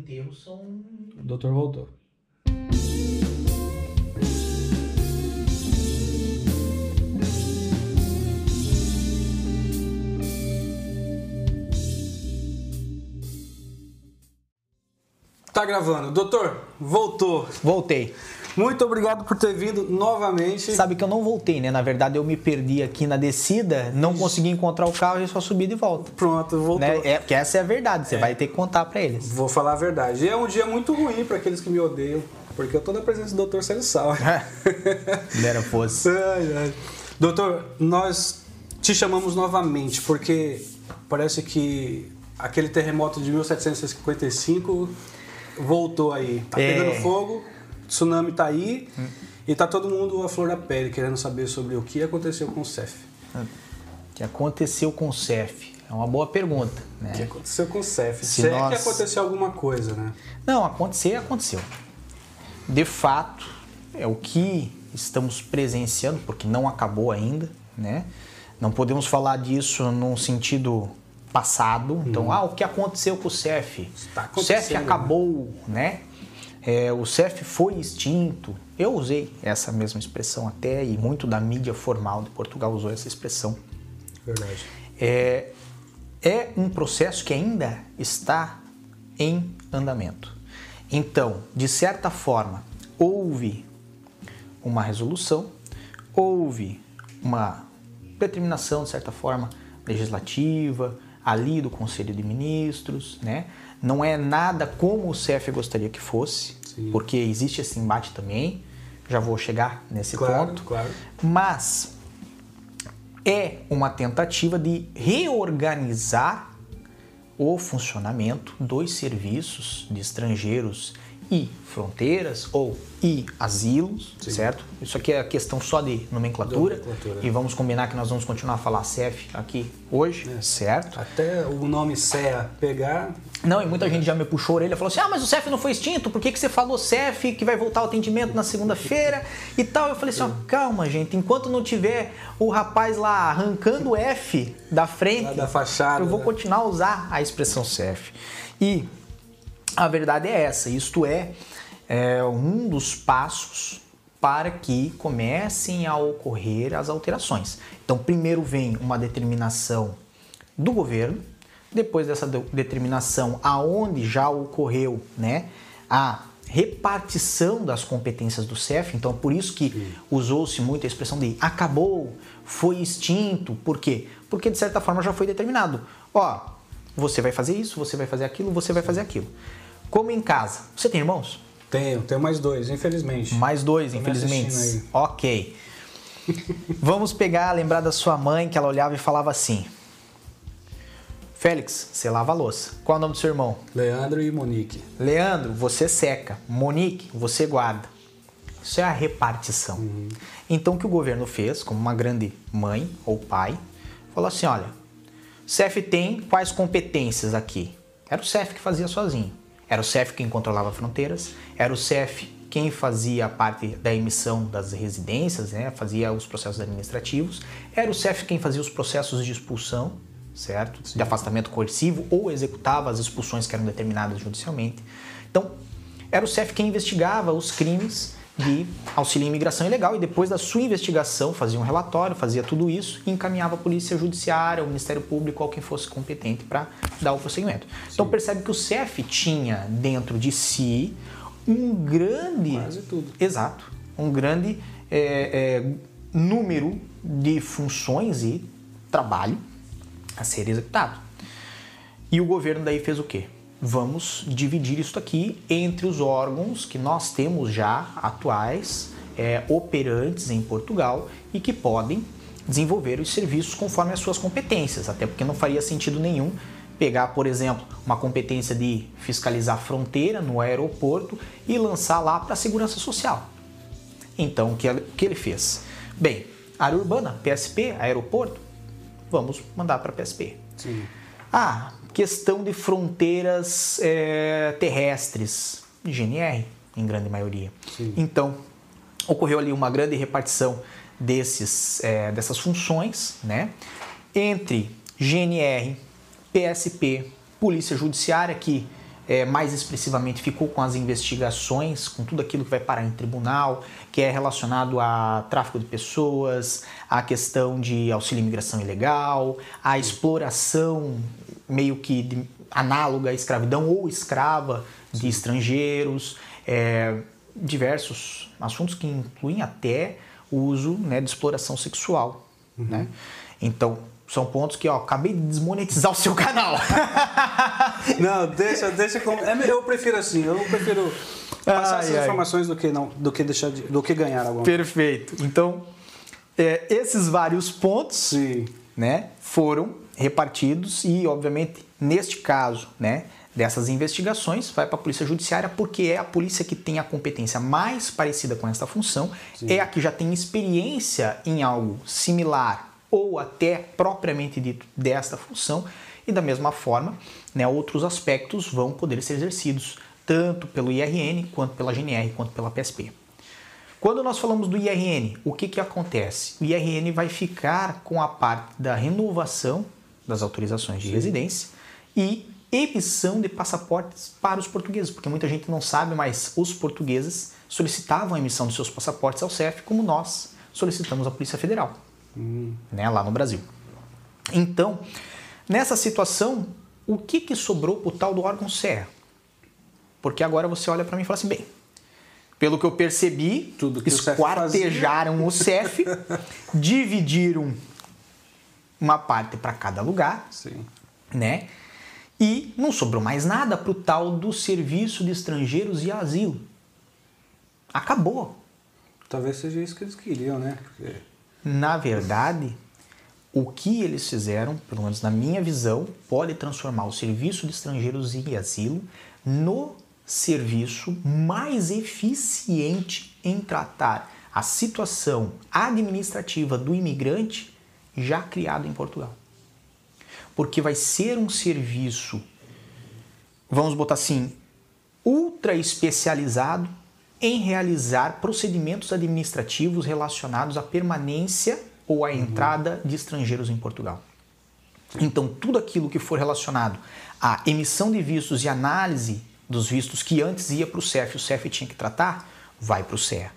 enterro são. O doutor voltou. Tá gravando. Doutor, voltou. Voltei. Muito obrigado por ter vindo novamente. Sabe que eu não voltei, né? Na verdade, eu me perdi aqui na descida, não consegui encontrar o carro e só subi de volta. Pronto, voltou. Né? É, porque essa é a verdade, você vai ter que contar pra eles. Vou falar a verdade. E é um dia muito ruim para aqueles que me odeiam, porque eu tô na presença do Dr. Célio Sal. Dera fosse. Ai, ai. Doutor, nós te chamamos novamente porque parece que aquele terremoto de 1755 voltou aí. Tá É. pegando fogo, tsunami tá aí e tá todo mundo à flor da pele querendo saber sobre o que aconteceu com o CEF. O que aconteceu com o CEF? É uma boa pergunta, né? O que aconteceu com o CEF? Se Se é que nós- aconteceu alguma coisa, né? Não, acontecer, aconteceu. De fato, é o que estamos presenciando, porque não acabou ainda, né? Não podemos falar disso num sentido passado. Então, ah, o que aconteceu com o CEF? Está o CEF acontecendo, acabou, né? É, o CEF foi extinto. Eu usei essa mesma expressão até, e muito da mídia formal de Portugal usou essa expressão. Verdade. É, é um processo que ainda está em andamento. Então, de certa forma, houve uma resolução, houve uma determinação, de certa forma, legislativa, ali do Conselho de Ministros, né? Não é nada como o CEF gostaria que fosse, Sim. porque existe esse embate também. Já vou chegar nesse Claro, ponto. claro. Mas é uma tentativa de reorganizar o funcionamento dos serviços de estrangeiros e fronteiras ou e asilos, Sim. certo? Isso aqui é questão só de nomenclatura, Nomenclatura. e vamos combinar que nós vamos continuar a falar CEF aqui hoje, É. certo? Até o nome CEA pegar, Não, e muita gente já me puxou a orelha e falou assim: ah, mas o CEF não foi extinto, por que, que você falou CEF que vai voltar o atendimento na segunda-feira e tal? Eu falei assim: ó, calma, gente, enquanto não tiver o rapaz lá arrancando o F da frente, Lá da fachada, eu vou né? continuar a usar a expressão CEF. E a verdade é essa: isto é, é um dos passos para que comecem a ocorrer as alterações. Então, primeiro vem uma determinação do governo, depois dessa de- determinação, aonde já ocorreu, né, a repartição das competências do CEF, então por isso que usou-se muito a expressão de acabou, foi extinto, por quê? Porque de certa forma já foi determinado. Ó, você vai fazer isso, você vai fazer aquilo, você vai fazer aquilo. Como em casa. Você tem irmãos? tenho, tenho mais dois, infelizmente. Mais dois, Tô me infelizmente. Ok. Vamos pegar, lembrar da sua mãe que ela olhava e falava assim: Félix, você lava a louça. Qual é o nome do seu irmão? Leandro e Monique. Leandro, você seca. Monique, você guarda. Isso é a repartição. Então, o que o governo fez, como uma grande mãe ou pai, falou assim: olha, o CEF tem quais competências aqui? Era o CEF que fazia sozinho. Era o CEF quem controlava fronteiras, era o CEF quem fazia a parte da emissão das residências, né? fazia os processos administrativos, era o CEF quem fazia os processos de expulsão, certo? De afastamento coercivo ou executava as expulsões que eram determinadas judicialmente. Então, era o CEF quem investigava os crimes de auxílio em imigração ilegal e depois da sua investigação fazia um relatório, fazia tudo isso e encaminhava a polícia judiciária, o Ministério Público ou quem fosse competente para dar o prosseguimento. Então percebe que o CEF tinha dentro de si um grande Quase tudo. Exato. Um grande é, é, número de funções e trabalho a ser executado. E o governo daí fez o quê? Vamos dividir isso aqui entre os órgãos que nós temos já atuais, é, operantes em Portugal e que podem desenvolver os serviços conforme as suas competências, até porque não faria sentido nenhum pegar, por exemplo, uma competência de fiscalizar a fronteira no aeroporto e lançar lá para a segurança social. Então, o que ele- o que ele fez? Bem, área urbana, PSP, aeroporto, vamos mandar para PSP. Sim. Ah, questão de fronteiras é, terrestres, GNR, em grande maioria. Sim. Então, ocorreu ali uma grande repartição desses, é, dessas funções, né? Entre GNR, PSP, Polícia Judiciária, que é, mais expressivamente ficou com as investigações, com tudo aquilo que vai parar em tribunal, que é relacionado a tráfico de pessoas, a questão de auxílio imigração ilegal, a exploração meio que de, análoga à escravidão ou escrava de estrangeiros, é, diversos assuntos que incluem até o uso né, de exploração sexual. Uhum. Né? Então, são pontos que, ó, acabei de desmonetizar o seu canal. não, deixa, deixa como. É, eu prefiro assim, eu prefiro passar ai, essas ai. informações do que não, do que deixar de, do que ganhar alguma Perfeito. Então, é, esses vários pontos, Sim. né, foram repartidos e, obviamente, neste caso, né, dessas investigações, vai para a Polícia Judiciária, porque é a polícia que tem a competência mais parecida com esta função, Sim. é a que já tem experiência em algo similar ou até propriamente dito desta função, e da mesma forma, né, outros aspectos vão poder ser exercidos tanto pelo IRN, quanto pela GNR, quanto pela PSP. Quando nós falamos do IRN, o que, que acontece? O IRN vai ficar com a parte da renovação das autorizações de Sim. residência e emissão de passaportes para os portugueses, porque muita gente não sabe, mas os portugueses solicitavam a emissão dos seus passaportes ao CEF, como nós solicitamos à Polícia Federal hum. né, lá no Brasil. Então, nessa situação, o que, que sobrou para o tal do órgão CER? Porque agora você olha para mim e fala assim, bem, pelo que eu percebi, Tudo que esquartejaram o CEF, dividiram uma parte para cada lugar, Sim. né? E não sobrou mais nada para o tal do Serviço de Estrangeiros e Asilo. Acabou. Talvez seja isso que eles queriam, né? Porque na verdade, o que eles fizeram, pelo menos na minha visão, pode transformar o serviço de estrangeiros e asilo no serviço mais eficiente em tratar a situação administrativa do imigrante já criado em Portugal. Porque vai ser um serviço, vamos botar assim, ultra especializado em realizar procedimentos administrativos relacionados à permanência ou à entrada de estrangeiros em Portugal. Então, tudo aquilo que for relacionado à emissão de vistos e análise dos vistos que antes ia para o CEF, o CEF tinha que tratar, vai para o CEA.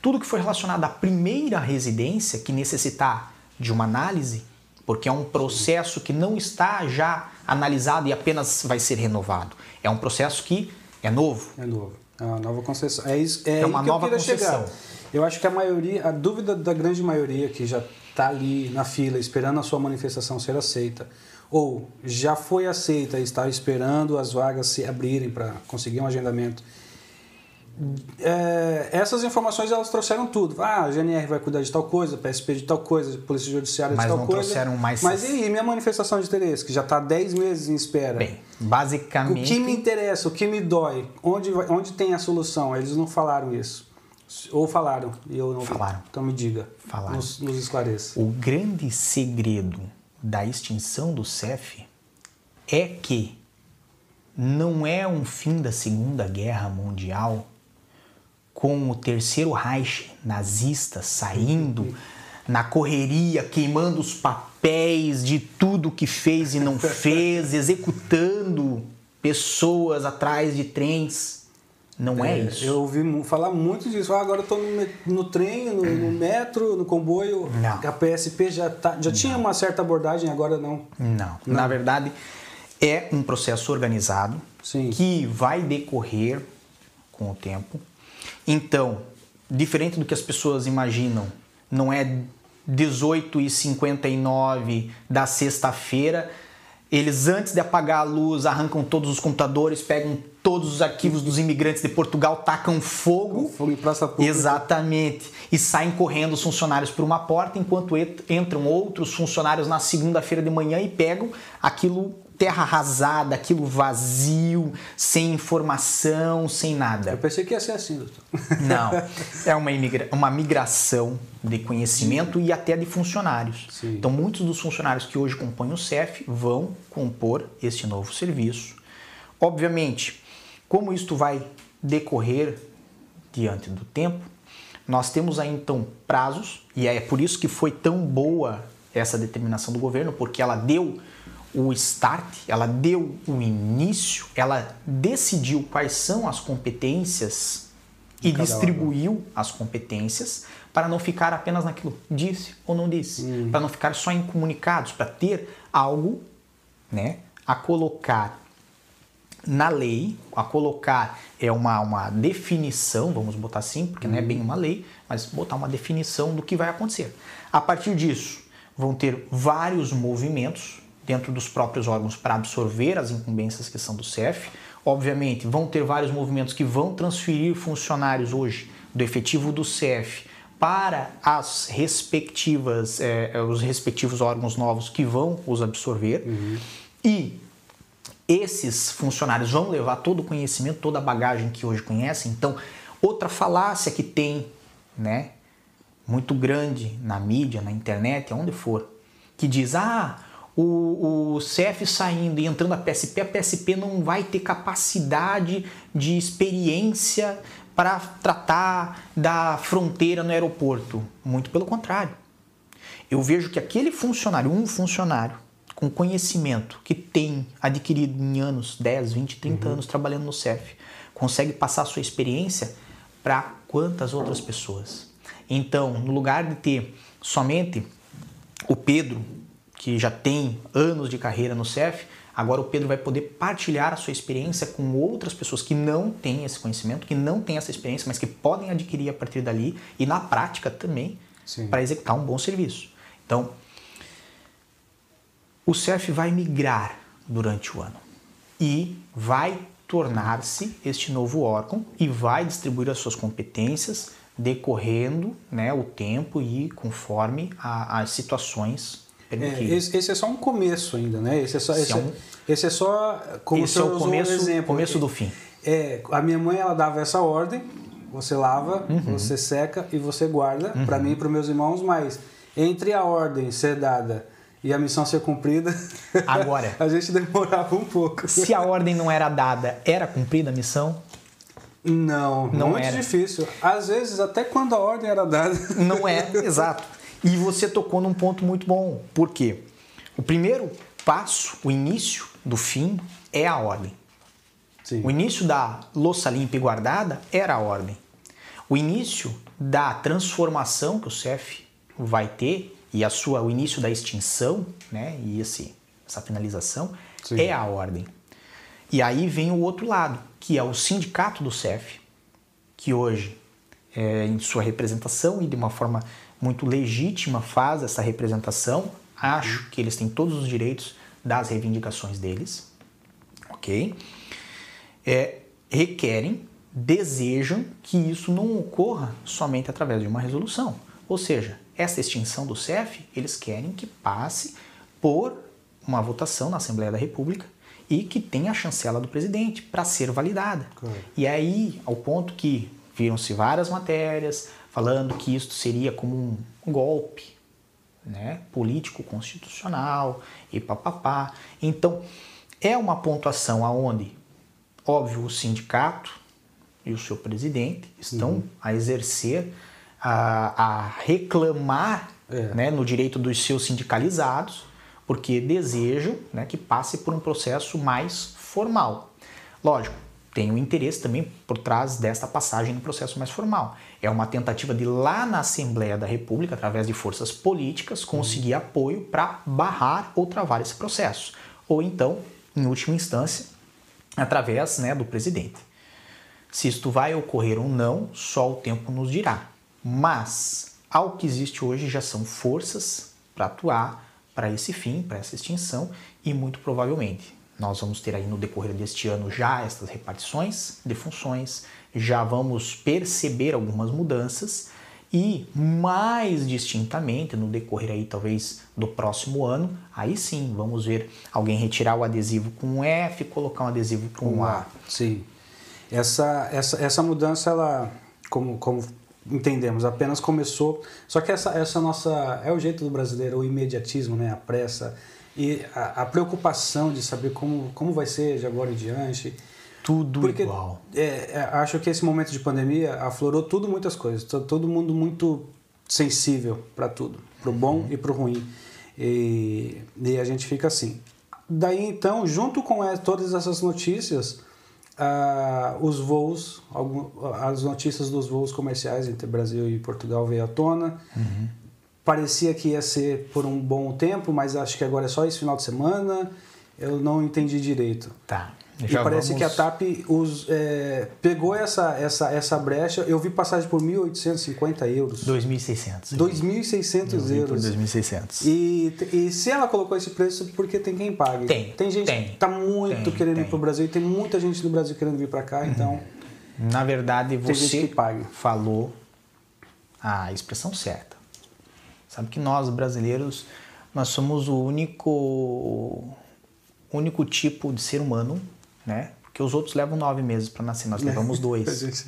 Tudo que for relacionado à primeira residência, que necessitar de uma análise, porque é um processo que não está já analisado e apenas vai ser renovado. É um processo que é novo. É novo. É uma nova concessão. É, isso, é, é uma nova eu concessão. Chegar. Eu acho que a maioria, a dúvida da grande maioria que já está ali na fila esperando a sua manifestação ser aceita, ou já foi aceita e está esperando as vagas se abrirem para conseguir um agendamento é, essas informações elas trouxeram tudo. Ah, a GNR vai cuidar de tal coisa, PSP de tal coisa, Polícia Judiciária mas de tal não coisa. Trouxeram mais... Mas e minha manifestação de interesse, que já está 10 meses em espera? Bem, basicamente. O que me interessa, o que me dói, onde, onde tem a solução? Eles não falaram isso. Ou falaram e eu não Falaram. Vi. Então me diga. Falaram. Nos, nos esclareça. O grande segredo da extinção do CEF é que não é um fim da Segunda Guerra Mundial com o terceiro Reich nazista saindo na correria, queimando os papéis de tudo que fez e não fez, executando pessoas atrás de trens. Não é, é isso. Eu ouvi falar muito disso. Ah, agora eu estou no, no, trem, no, no, metro, no comboio. Não. A PSP já, tá, já tinha uma certa abordagem, agora não. não. Não. Na verdade, é um processo organizado Sim. que vai decorrer com o tempo então, diferente do que as pessoas imaginam, não é 18 e 59 da sexta-feira. Eles, antes de apagar a luz, arrancam todos os computadores, pegam todos os arquivos dos imigrantes de Portugal, tacam fogo. Fogo em praça pública. Exatamente. E saem correndo os funcionários por uma porta, enquanto entram outros funcionários na segunda-feira de manhã e pegam aquilo terra arrasada, aquilo vazio, sem informação, sem nada. Eu pensei que ia ser assim, doutor. Não, é uma, imigra uma migração de conhecimento Sim. e até de funcionários. Sim. Então, muitos dos funcionários que hoje compõem o CEF vão compor este novo serviço. Obviamente, como isto vai decorrer diante do tempo, nós temos aí então prazos, e é por isso que foi tão boa essa determinação do governo, porque ela deu o start, ela deu o início, ela decidiu quais são as competências e distribuiu órgão. as competências para não ficar apenas naquilo disse ou não disse, hum. para não ficar só em comunicados, para ter algo, né, a colocar na lei, a colocar é uma, uma definição, vamos botar assim, porque não é bem uma lei, mas botar uma definição do que vai acontecer. A partir disso, vão ter vários movimentos dentro dos próprios órgãos para absorver as incumbências que são do CEF. Obviamente, vão ter vários movimentos que vão transferir funcionários hoje do efetivo do CEF para as respectivas, é, os respectivos órgãos novos que vão os absorver. Uhum. E esses funcionários vão levar todo o conhecimento, toda a bagagem que hoje conhecem. Então, outra falácia que tem, né, muito grande na mídia, na internet, aonde for, que diz: ah, o, o CF saindo e entrando a PSP, a PSP não vai ter capacidade de experiência para tratar da fronteira no aeroporto. Muito pelo contrário. Eu vejo que aquele funcionário, um funcionário, com conhecimento que tem adquirido em anos, 10, 20, 30 uhum. anos trabalhando no CEF, consegue passar a sua experiência para quantas outras pessoas? Então, no lugar de ter somente o Pedro, que já tem anos de carreira no CEF, agora o Pedro vai poder partilhar a sua experiência com outras pessoas que não têm esse conhecimento, que não têm essa experiência, mas que podem adquirir a partir dali e na prática também para executar um bom serviço. Então, o CEF vai migrar durante o ano e vai tornar-se este novo órgão e vai distribuir as suas competências decorrendo né, o tempo e conforme as situações é, esse, esse, é só um começo ainda, né? Esse é só, esse, esse é, um, esse é só como esse é o começo, um exemplo. começo do fim. É, a minha mãe ela dava essa ordem: você lava, uhum. você seca e você guarda uhum. para mim e para meus irmãos. Mas entre a ordem ser dada e a missão ser cumprida, agora a gente demorava um pouco. Se a ordem não era dada, era cumprida a missão? Não, não muito era. difícil. Às vezes, até quando a ordem era dada. Não é, exato. E você tocou num ponto muito bom. Por quê? O primeiro passo, o início do fim, é a ordem. Sim. O início da louça limpa e guardada era a ordem. O início da transformação que o CEF vai ter e a sua, o início da extinção, né, e esse, essa finalização, Sim. é a ordem. E aí vem o outro lado, que é o sindicato do CEF, que hoje, é, em sua representação e de uma forma muito legítima, faz essa representação. Acho que eles têm todos os direitos das reivindicações deles, ok? É, requerem, desejam que isso não ocorra somente através de uma resolução. Ou seja, essa extinção do CEF, eles querem que passe por uma votação na Assembleia da República e que tenha a chancela do presidente para ser validada. Claro. E aí, ao ponto que viram-se várias matérias falando que isto seria como um golpe né, político constitucional e papapá. Então, é uma pontuação aonde, óbvio, o sindicato e o seu presidente estão uhum. a exercer, a, a reclamar é. né, no direito dos seus sindicalizados, porque desejam né, que passe por um processo mais formal. Lógico, tem um interesse também por trás desta passagem no processo mais formal. É uma tentativa de lá na Assembleia da República, através de forças políticas, conseguir uhum. apoio para barrar ou travar esse processo. Ou então, em última instância, através né, do presidente. Se isto vai ocorrer ou não, só o tempo nos dirá. Mas, ao que existe hoje, já são forças para atuar para esse fim, para essa extinção, e muito provavelmente nós vamos ter aí no decorrer deste ano já estas repartições de funções, já vamos perceber algumas mudanças e mais distintamente no decorrer aí talvez do próximo ano, aí sim vamos ver alguém retirar o adesivo com um F, colocar um adesivo com um A. Sim. Essa, essa, essa mudança ela como, como entendemos, apenas começou. Só que essa, essa nossa. É o jeito do brasileiro, o imediatismo, né? a pressa e a, a preocupação de saber como, como vai ser de agora em diante. Tudo Porque, igual. É, é, acho que esse momento de pandemia aflorou tudo, muitas coisas. Todo mundo muito sensível para tudo, para o bom uhum. e para o ruim. E, e a gente fica assim. daí então, junto com todas essas notícias, os voos, as notícias dos voos comerciais entre Brasil e Portugal veio à tona. Uhum. Parecia que ia ser por um bom tempo, mas acho que agora é só esse final de semana. Eu não entendi direito. Tá. Já e parece vamos... que a TAP os, é, pegou essa, essa, essa brecha. Eu vi passagem por 1.850 euros. 2.600. 2.600 euros. 2.600. E, e se ela colocou esse preço, porque tem quem pague. Tem. Tem gente tem, que está muito tem, querendo tem. ir para o Brasil e tem muita gente no Brasil querendo vir para cá, uhum. então. Na verdade, você falou a expressão certa. Sabe que nós brasileiros, nós somos o único único tipo de ser humano né? Porque os outros levam nove meses para nascer, nós levamos dois.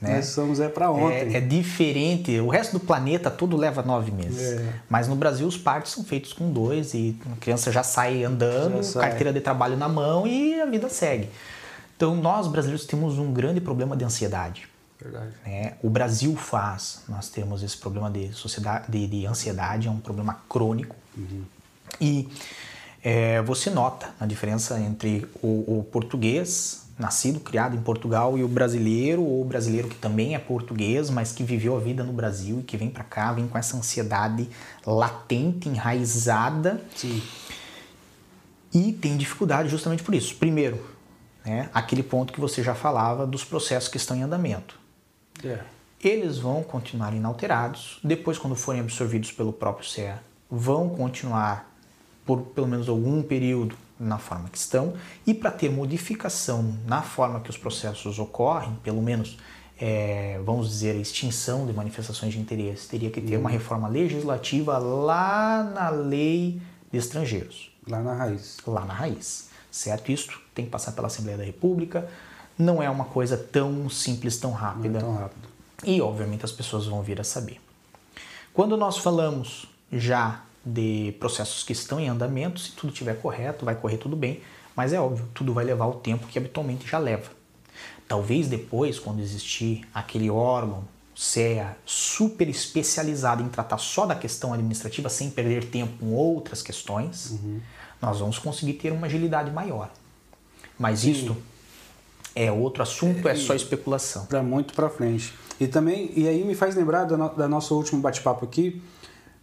né? Nós somos é para ontem. É, é, diferente, o resto do planeta tudo leva nove meses. É. Mas no Brasil os partos são feitos com dois e a criança já sai andando, já sai. carteira de trabalho na mão e a vida segue. Então nós brasileiros temos um grande problema de ansiedade. Verdade. Né? O Brasil faz, nós temos esse problema de, sociedade, de, de ansiedade, é um problema crônico. Uhum. E é, você nota a diferença entre o, o, português, nascido, criado em Portugal, e o brasileiro, ou o brasileiro que também é português, mas que viveu a vida no Brasil e que vem para cá, vem com essa ansiedade latente, enraizada. Sim. E tem dificuldade justamente por isso. Primeiro, né, aquele ponto que você já falava dos processos que estão em andamento. Yeah. Eles vão continuar inalterados, depois, quando forem absorvidos pelo próprio CEA, vão continuar por pelo menos algum período na forma que estão e para ter modificação na forma que os processos ocorrem, pelo menos é, vamos dizer a extinção de manifestações de interesse, teria que ter uhum. uma reforma legislativa lá na lei de estrangeiros. Lá na raiz. Lá na raiz, certo? Isso tem que passar pela Assembleia da República, não é uma coisa tão simples, tão rápida. Não é tão rápido. E obviamente as pessoas vão vir a saber. Quando nós falamos já de processos que estão em andamento. Se tudo estiver correto, vai correr tudo bem, mas é óbvio, tudo vai levar o tempo que habitualmente já leva. Talvez depois, quando existir aquele órgão, CEA, super especializado em tratar só da questão administrativa, sem perder tempo com outras questões, uhum. nós vamos conseguir ter uma agilidade maior. Mas Sim. isto é outro assunto, é, é só especulação. Para muito para frente. E também, e aí me faz lembrar da, no, da nosso último bate-papo aqui,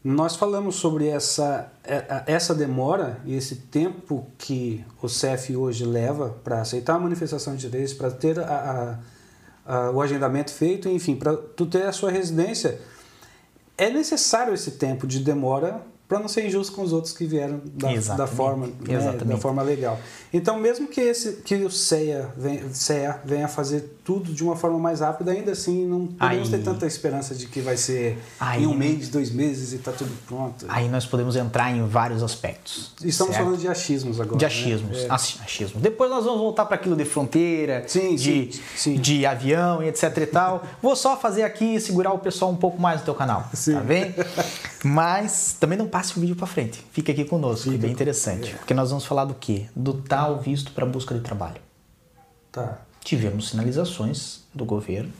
nós falamos sobre essa, é, essa demora e esse tempo que o CEF hoje leva para aceitar a manifestação de interesse, para ter a, a, a, o agendamento feito, enfim, para tu ter a sua residência. É necessário esse tempo de demora para não ser injusto com os outros que vieram da, da forma né, da forma legal. Então, mesmo que esse que o CEA venha, CEA venha fazer tudo de uma forma mais rápida, ainda assim não podemos aí, ter tanta esperança de que vai ser aí, em um mês, dois meses e está tudo pronto. Aí nós podemos entrar em vários aspectos. Estamos certo? falando de achismos agora. De achismos, né? é. achismos. Depois nós vamos voltar para aquilo de fronteira, sim, de, sim, sim. de avião e etc e tal. Vou só fazer aqui e segurar o pessoal um pouco mais no teu canal, sim. tá bem? Mas também não passe o vídeo para frente. Fique aqui conosco, Fica. que é bem interessante. É. Porque nós vamos falar do quê? Do tal visto para busca de trabalho. Tá. Tivemos sinalizações do governo,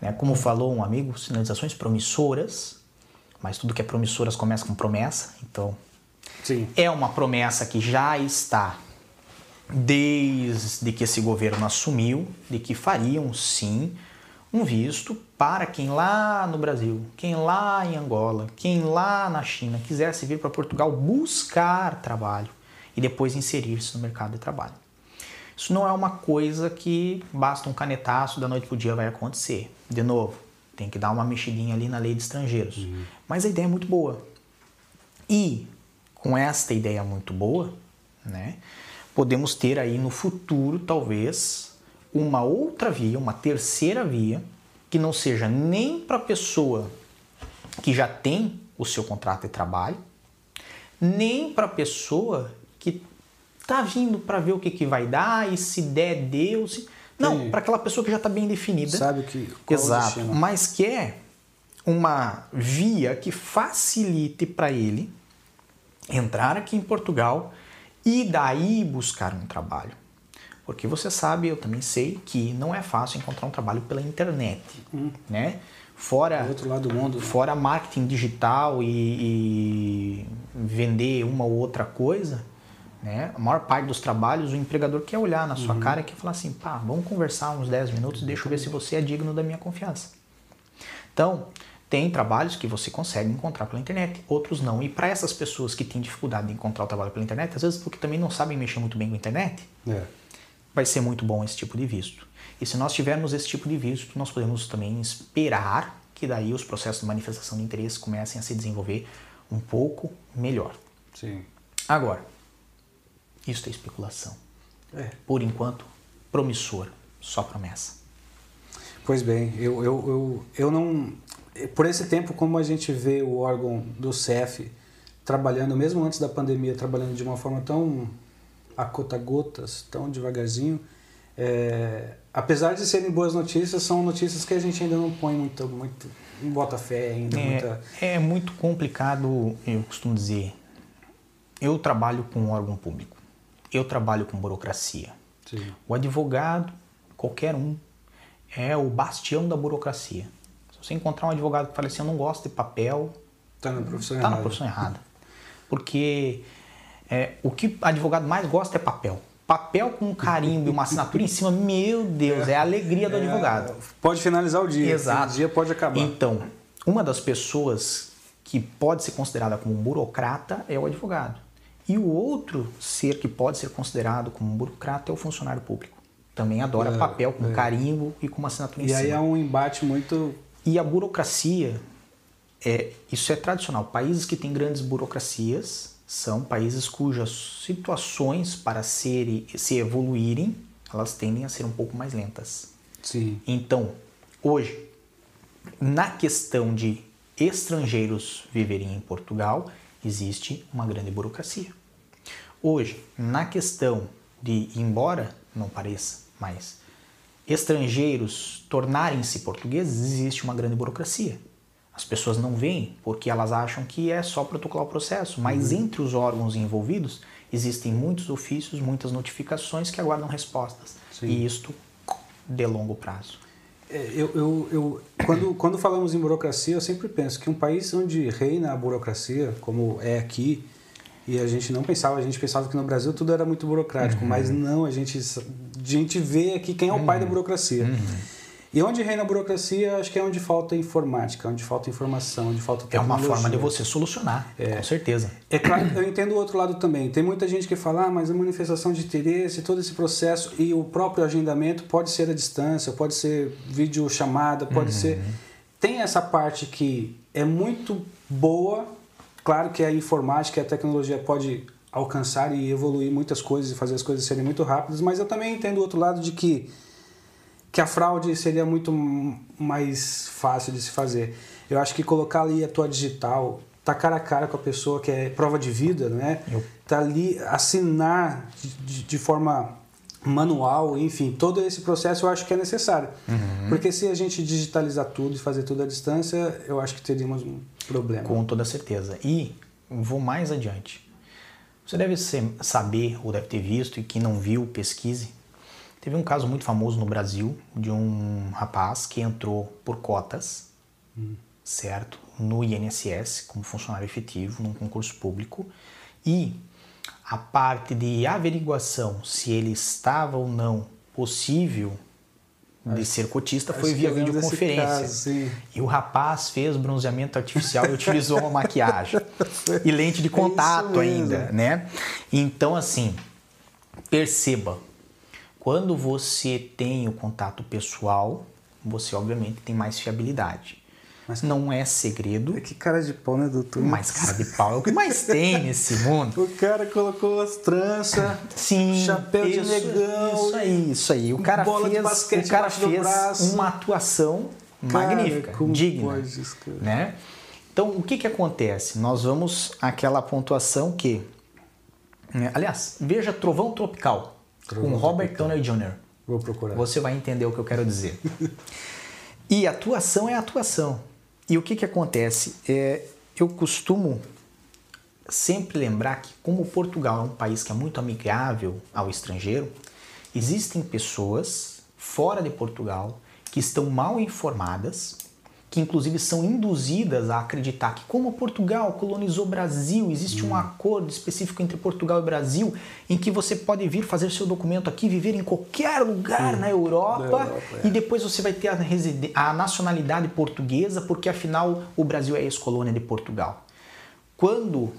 né? como falou um amigo, sinalizações promissoras, mas tudo que é promissoras começa com promessa, então Sim. é uma promessa que já está desde que esse governo assumiu, de que fariam sim um visto para quem lá no Brasil, quem lá em Angola, quem lá na China quisesse vir para Portugal buscar trabalho e depois inserir-se no mercado de trabalho. Isso não é uma coisa que basta um canetaço da noite para o dia vai acontecer. De novo, tem que dar uma mexidinha ali na lei de estrangeiros. Uhum. Mas a ideia é muito boa. E com esta ideia muito boa, né, podemos ter aí no futuro, talvez, uma outra via, uma terceira via, que não seja nem para a pessoa que já tem o seu contrato de trabalho, nem para a pessoa que está vindo para ver o que, que vai dar e se der, deu. Se... Não, para aquela pessoa que já está bem definida. Sabe o que. Exato. Mas que é uma via que facilite para ele entrar aqui em Portugal e daí buscar um trabalho. Porque você sabe, eu também sei que não é fácil encontrar um trabalho pela internet, hum. né? Fora, do outro lado do mundo. Né? Fora marketing digital e, e, vender uma ou outra coisa, Né? A maior parte dos trabalhos, o empregador quer olhar na sua uhum. cara e quer falar assim, pá, vamos conversar uns 10 minutos, deixa eu ver se você é digno da minha confiança. Então, tem trabalhos que você consegue encontrar pela internet, outros não. E para essas pessoas que têm dificuldade de encontrar o trabalho pela internet, às vezes porque também não sabem mexer muito bem com a internet, é. Vai ser muito bom esse tipo de visto. E se nós tivermos esse tipo de visto, nós podemos também esperar que daí os processos de manifestação de interesse comecem a se desenvolver um pouco melhor. Sim. Agora, isso é especulação. É. Por enquanto, promissor, só promessa. Pois bem, eu, eu, eu, eu não. Por esse tempo, como a gente vê o órgão do CEF trabalhando, mesmo antes da pandemia, trabalhando de uma forma tão a cota-gotas, tão devagarzinho, é, apesar de serem boas notícias, são notícias que a gente ainda não põe muito, muito não bota fé ainda. É, muita... é muito complicado, eu costumo dizer. Eu trabalho com um órgão público eu trabalho com burocracia. Sim. O advogado, qualquer um, é o bastião da burocracia. Se você encontrar um advogado que fala assim, eu não gosto de papel, está na profissão tá errada. na profissão errada. Porque é, o que advogado mais gosta é papel. Papel com um carimbo e uma assinatura em cima, meu Deus, é, é a alegria do é, advogado. Pode finalizar o dia. Exato. O dia pode acabar. Então, uma das pessoas que pode ser considerada como um burocrata é o advogado. E o outro ser que pode ser considerado como um burocrata é o funcionário público. Também adora é, papel com é. carimbo e com uma assinatura em e cima. E aí é um embate muito. E a burocracia, é, isso é tradicional. Países que têm grandes burocracias são países cujas situações para ser, se evoluírem, elas tendem a ser um pouco mais lentas. Sim. Então, hoje, na questão de estrangeiros viverem em Portugal, existe uma grande burocracia. Hoje, na questão de, embora não pareça, mas estrangeiros tornarem-se portugueses, existe uma grande burocracia. As pessoas não veem porque elas acham que é só protocolar o processo, mas uhum. entre os órgãos envolvidos existem muitos ofícios, muitas notificações que aguardam respostas. Sim. E isto de longo prazo. É, eu, eu, eu, quando, quando falamos em burocracia, eu sempre penso que um país onde reina a burocracia, como é aqui, e a gente não pensava, a gente pensava que no Brasil tudo era muito burocrático, uhum. mas não, a gente, a gente vê aqui quem é o uhum. pai da burocracia. E onde reina a burocracia, acho que é onde falta informática, onde falta informação, onde falta tecnologia. É uma forma de você solucionar, é. com certeza. É claro, eu entendo o outro lado também. Tem muita gente que fala, ah, mas a manifestação de interesse, todo esse processo e o próprio agendamento pode ser à distância, pode ser vídeo chamada, pode uhum. ser... Tem essa parte que é muito boa, claro que a informática e a tecnologia pode alcançar e evoluir muitas coisas e fazer as coisas serem muito rápidas, mas eu também entendo o outro lado de que que a fraude seria muito mais fácil de se fazer. Eu acho que colocar ali a tua digital, tá cara a cara com a pessoa que é prova de vida, né? Eu... Tá ali assinar de, de, forma manual, enfim, todo esse processo eu acho que é necessário. Uhum. Porque se a gente digitalizar tudo e fazer tudo à distância, eu acho que teríamos um problema. Com toda certeza. E vou mais adiante. Você deve ser, saber ou deve ter visto, e quem não viu, pesquise, Teve um caso muito famoso no Brasil de um rapaz que entrou por cotas, hum. certo? No INSS, como funcionário efetivo, num concurso público, e a parte de averiguação se ele estava ou não possível de ser cotista foi via videoconferência. e o rapaz fez bronzeamento artificial e utilizou uma maquiagem e lente de é contato é ainda, né? Então assim, perceba, quando você tem o contato pessoal, você obviamente tem mais fiabilidade. Mas não é segredo. É que cara de pau, né, doutor? Mas cara de pau é o que mais tem nesse mundo. O cara colocou as tranças, Sim, chapéu isso, de negão. Isso aí, isso aí. O cara bola fez, de basquete o cara fez uma atuação cara, magnífica, digna. Isso, né? Então, o que, que acontece? Nós vamos àquela pontuação que. Né? Aliás, veja Trovão Tropical com Robert Downey Jr. Vou procurar. Você vai entender o que eu quero dizer. e atuação é atuação. E o que, que acontece? É, eu costumo sempre lembrar que, como Portugal é um país que é muito amigável ao estrangeiro, existem pessoas fora de Portugal que estão mal informadas, que inclusive são induzidas a acreditar que como Portugal colonizou o Brasil, existe hum. um acordo específico entre Portugal e Brasil em que você pode vir fazer seu documento aqui, viver em qualquer lugar hum. na Europa, Europa é. e depois você vai ter a, a nacionalidade portuguesa, porque afinal o Brasil é ex-colônia de Portugal. Quando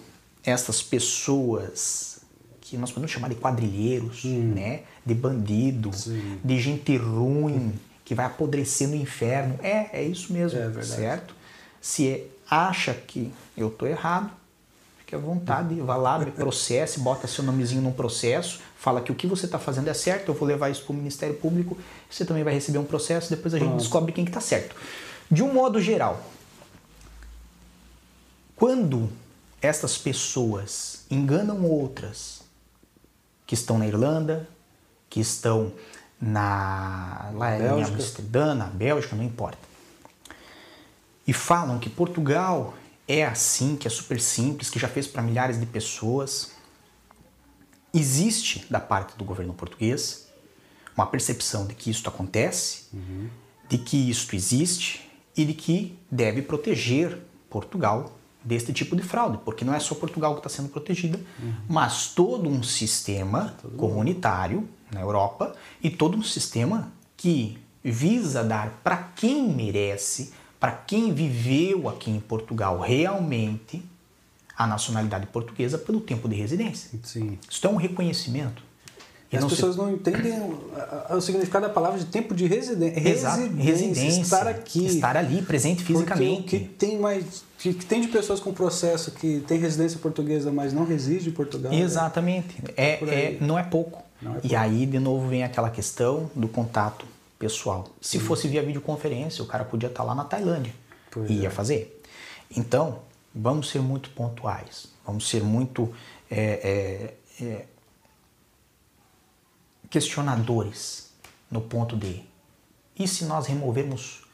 essas pessoas que nós podemos chamar de quadrilheiros, hum. né, de bandido, Sim. de gente ruim, que vai apodrecer no inferno. É, é isso mesmo, é certo? Se é, acha que eu estou errado, fique à vontade, vá lá, me processe, bota seu nomezinho num processo, fala que o que você está fazendo é certo, eu vou levar isso para o Ministério Público, você também vai receber um processo, depois a gente Pronto. descobre quem está que tá certo. De um modo geral, quando estas pessoas enganam outras que estão na Irlanda, que estão na, lá Bélgica. em Amsterdã, na Bélgica, não importa. E falam que Portugal é assim, que é super simples, que já fez para milhares de pessoas. Existe da parte do governo português uma percepção de que isso acontece, uhum. de que isto existe e de que deve proteger Portugal deste tipo de fraude, porque não é só Portugal que está sendo protegida, uhum. mas todo um sistema todo comunitário mundo. na Europa e todo um sistema que visa dar para quem merece, para quem viveu aqui em Portugal realmente a nacionalidade portuguesa pelo tempo de residência. Sim. Isso é um reconhecimento. E as pessoas se... não entendem o, o, significado da palavra de tempo de residen... Residência, residência, estar aqui, estar ali, presente fisicamente. Porque o que tem mais que, que, tem de pessoas com processo que tem residência portuguesa, mas não reside em Portugal. Né? Exatamente. É, é, não é pouco. Não é pouco. E aí, de novo, vem aquela questão do contato pessoal. Se Sim. fosse via videoconferência, o cara podia estar lá na Tailândia pois e ia é. fazer. Então, vamos ser muito pontuais. Vamos ser muito é, é, é questionadores no ponto de e se nós removermos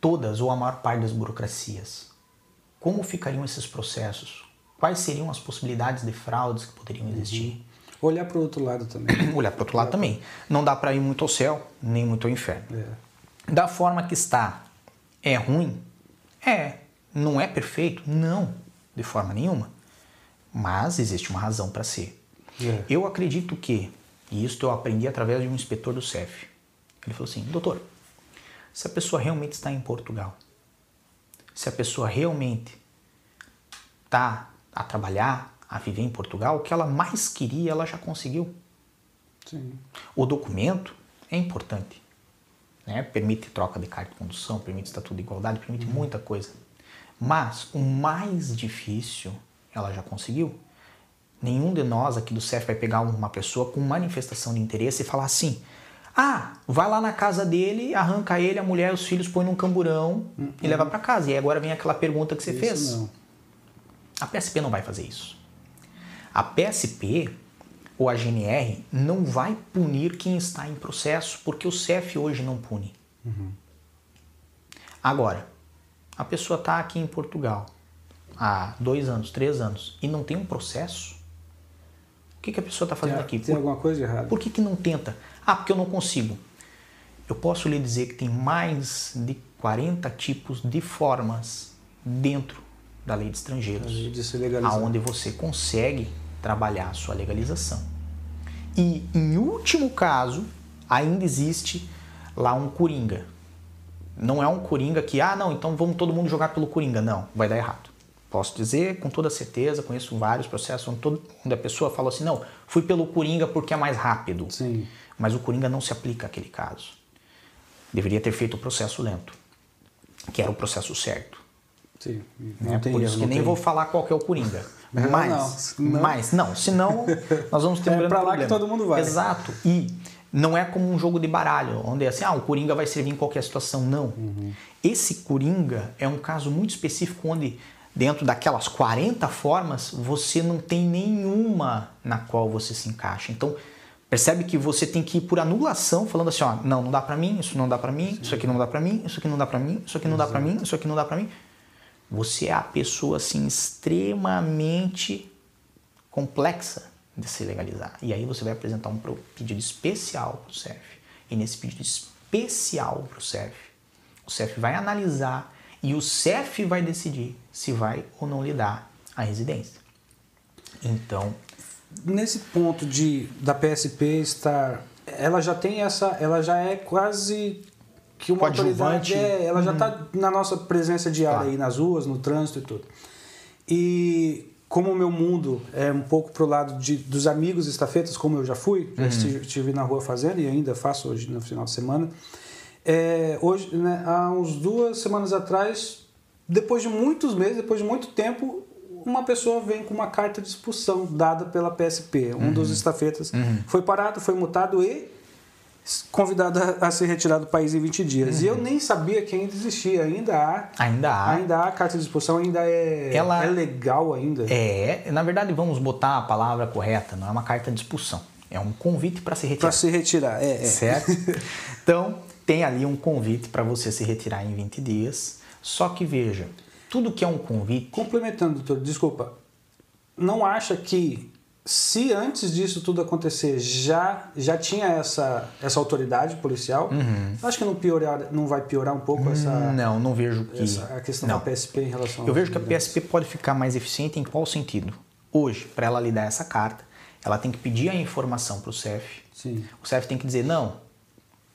todas ou a maior parte das burocracias? Como ficariam esses processos? Quais seriam as possibilidades de fraudes que poderiam uhum. existir? Uhum. Olhar para o outro lado também. Olhar para o outro lado também. Não dá para ir muito ao céu, nem muito ao inferno. É. Da forma que está, é ruim? É. Não é perfeito? Não, de forma nenhuma. Mas existe uma razão para ser. É. Eu acredito que, e isso eu aprendi através de um inspetor do CEF. Ele falou assim: doutor, se a pessoa realmente está em Portugal, se a pessoa realmente está a trabalhar, a viver em Portugal, o que ela mais queria, ela já conseguiu. Sim. O documento é importante. Né? Permite troca de carta de condução, permite estatuto de igualdade, permite uhum. muita coisa. Mas o mais difícil, ela já conseguiu. Nenhum de nós aqui do CEF vai pegar uma pessoa com manifestação de interesse e falar assim: ah, vai lá na casa dele, arranca ele, a mulher, os filhos, põe num camburão uhum. e leva para casa. E agora vem aquela pergunta que você isso fez. Não. A PSP não vai fazer isso. A PSP ou a GNR não vai punir quem está em processo, porque o CEF hoje não pune. Uhum. Agora, a pessoa está aqui em Portugal há dois anos, três anos e não tem um processo. O que, que a pessoa está fazendo tem, aqui? Tem Por, alguma coisa errada. Por que, que não tenta? Ah, porque eu não consigo. Eu posso lhe dizer que tem mais de 40 tipos de formas dentro da lei de estrangeiros, aonde você consegue trabalhar a sua legalização. E em último caso, ainda existe lá um coringa. Não é um coringa que, ah, não, então vamos todo mundo jogar pelo coringa. Não, vai dar errado. Posso dizer com toda certeza, conheço vários processos onde, todo, onde a pessoa falou assim: não, fui pelo Coringa porque é mais rápido. Sim. Mas o Coringa não se aplica àquele caso. Deveria ter feito o processo lento, que era o processo certo. Sim, né? Por isso que nem tem. vou falar qual é o Coringa. Mas, não, mas não, senão nós vamos ter um é grande pra lá problema. que todo mundo vai. Exato. E não é como um jogo de baralho, onde é assim, ah, o Coringa vai servir em qualquer situação. Não. Uhum. Esse Coringa é um caso muito específico onde dentro daquelas 40 formas, você não tem nenhuma na qual você se encaixa. Então, percebe que você tem que ir por anulação, falando assim, ó, não, não dá para mim, isso não dá para mim, Sim. isso aqui não dá para mim, isso aqui não dá para mim, isso aqui não dá para mim, isso aqui não dá para mim. Você é a pessoa assim extremamente complexa de se legalizar. E aí você vai apresentar um pedido especial para o CEF. E nesse pedido especial para o CEF, o CEF vai analisar E o CEF vai decidir se vai ou não lhe dar a residência. Então, nesse ponto de da PSP estar, ela já tem essa, ela já é quase que uma autoridade, é, ela já está uhum. na nossa presença diária claro. aí nas ruas, no trânsito e tudo. E como o meu mundo é um pouco pro lado de, dos amigos estafetas, como eu já fui, já uhum. estive na rua fazendo e ainda faço hoje no final de semana. É, hoje, né, há uns duas semanas atrás, depois de muitos meses, depois de muito tempo, uma pessoa vem com uma carta de expulsão dada pela PSP. Um uhum. dos estafetas uhum. foi parado, foi multado e convidado a, ser retirado do país em 20 dias. Uhum. E eu uhum. nem sabia que ainda existia. Ainda há. Ainda há. Ainda há carta de expulsão, ainda é, Ela, é legal ainda. É, na verdade, vamos botar a palavra correta, não é uma carta de expulsão. É um convite para se retirar. Para se retirar, é. é. Certo? então, tem ali um convite para você se retirar em 20 dias. Só que veja, tudo que é um convite. Complementando, doutor, desculpa. Não acha que se antes disso tudo acontecer já já tinha essa, essa autoridade policial, uhum. acho que não piorar não vai piorar um pouco essa não não vejo que essa, a questão não. da PSP em relação eu vejo que a PSP pode ficar mais eficiente em qual sentido hoje para ela lhe dar essa carta ela tem que pedir a informação para o CEF Sim. o CEF tem que dizer não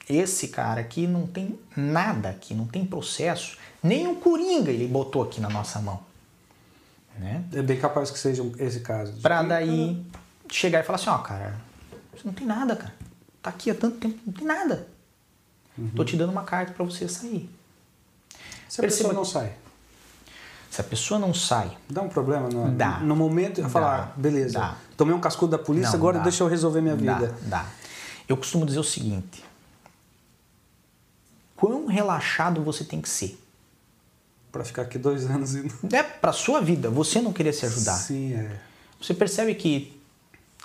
esse cara aqui não tem nada aqui não tem processo nem um coringa ele botou aqui na nossa mão. Né? É bem capaz que seja esse caso. Pra daí chegar e falar assim, ó, cara, você não tem nada, cara. Tá aqui há tanto tempo, não tem nada. Uhum. Tô te dando uma carta para você sair. Se a Perceba pessoa não sai? Se a pessoa não sai. Dá um problema no, dá, no momento de falar, beleza, dá. tomei um cascudo da polícia, não, agora dá. deixa eu resolver minha vida. Dá, dá. Eu costumo dizer o seguinte: quão relaxado você tem que ser. Para ficar aqui dois anos e é para sua vida você não querer se ajudar. Sim é. Você percebe que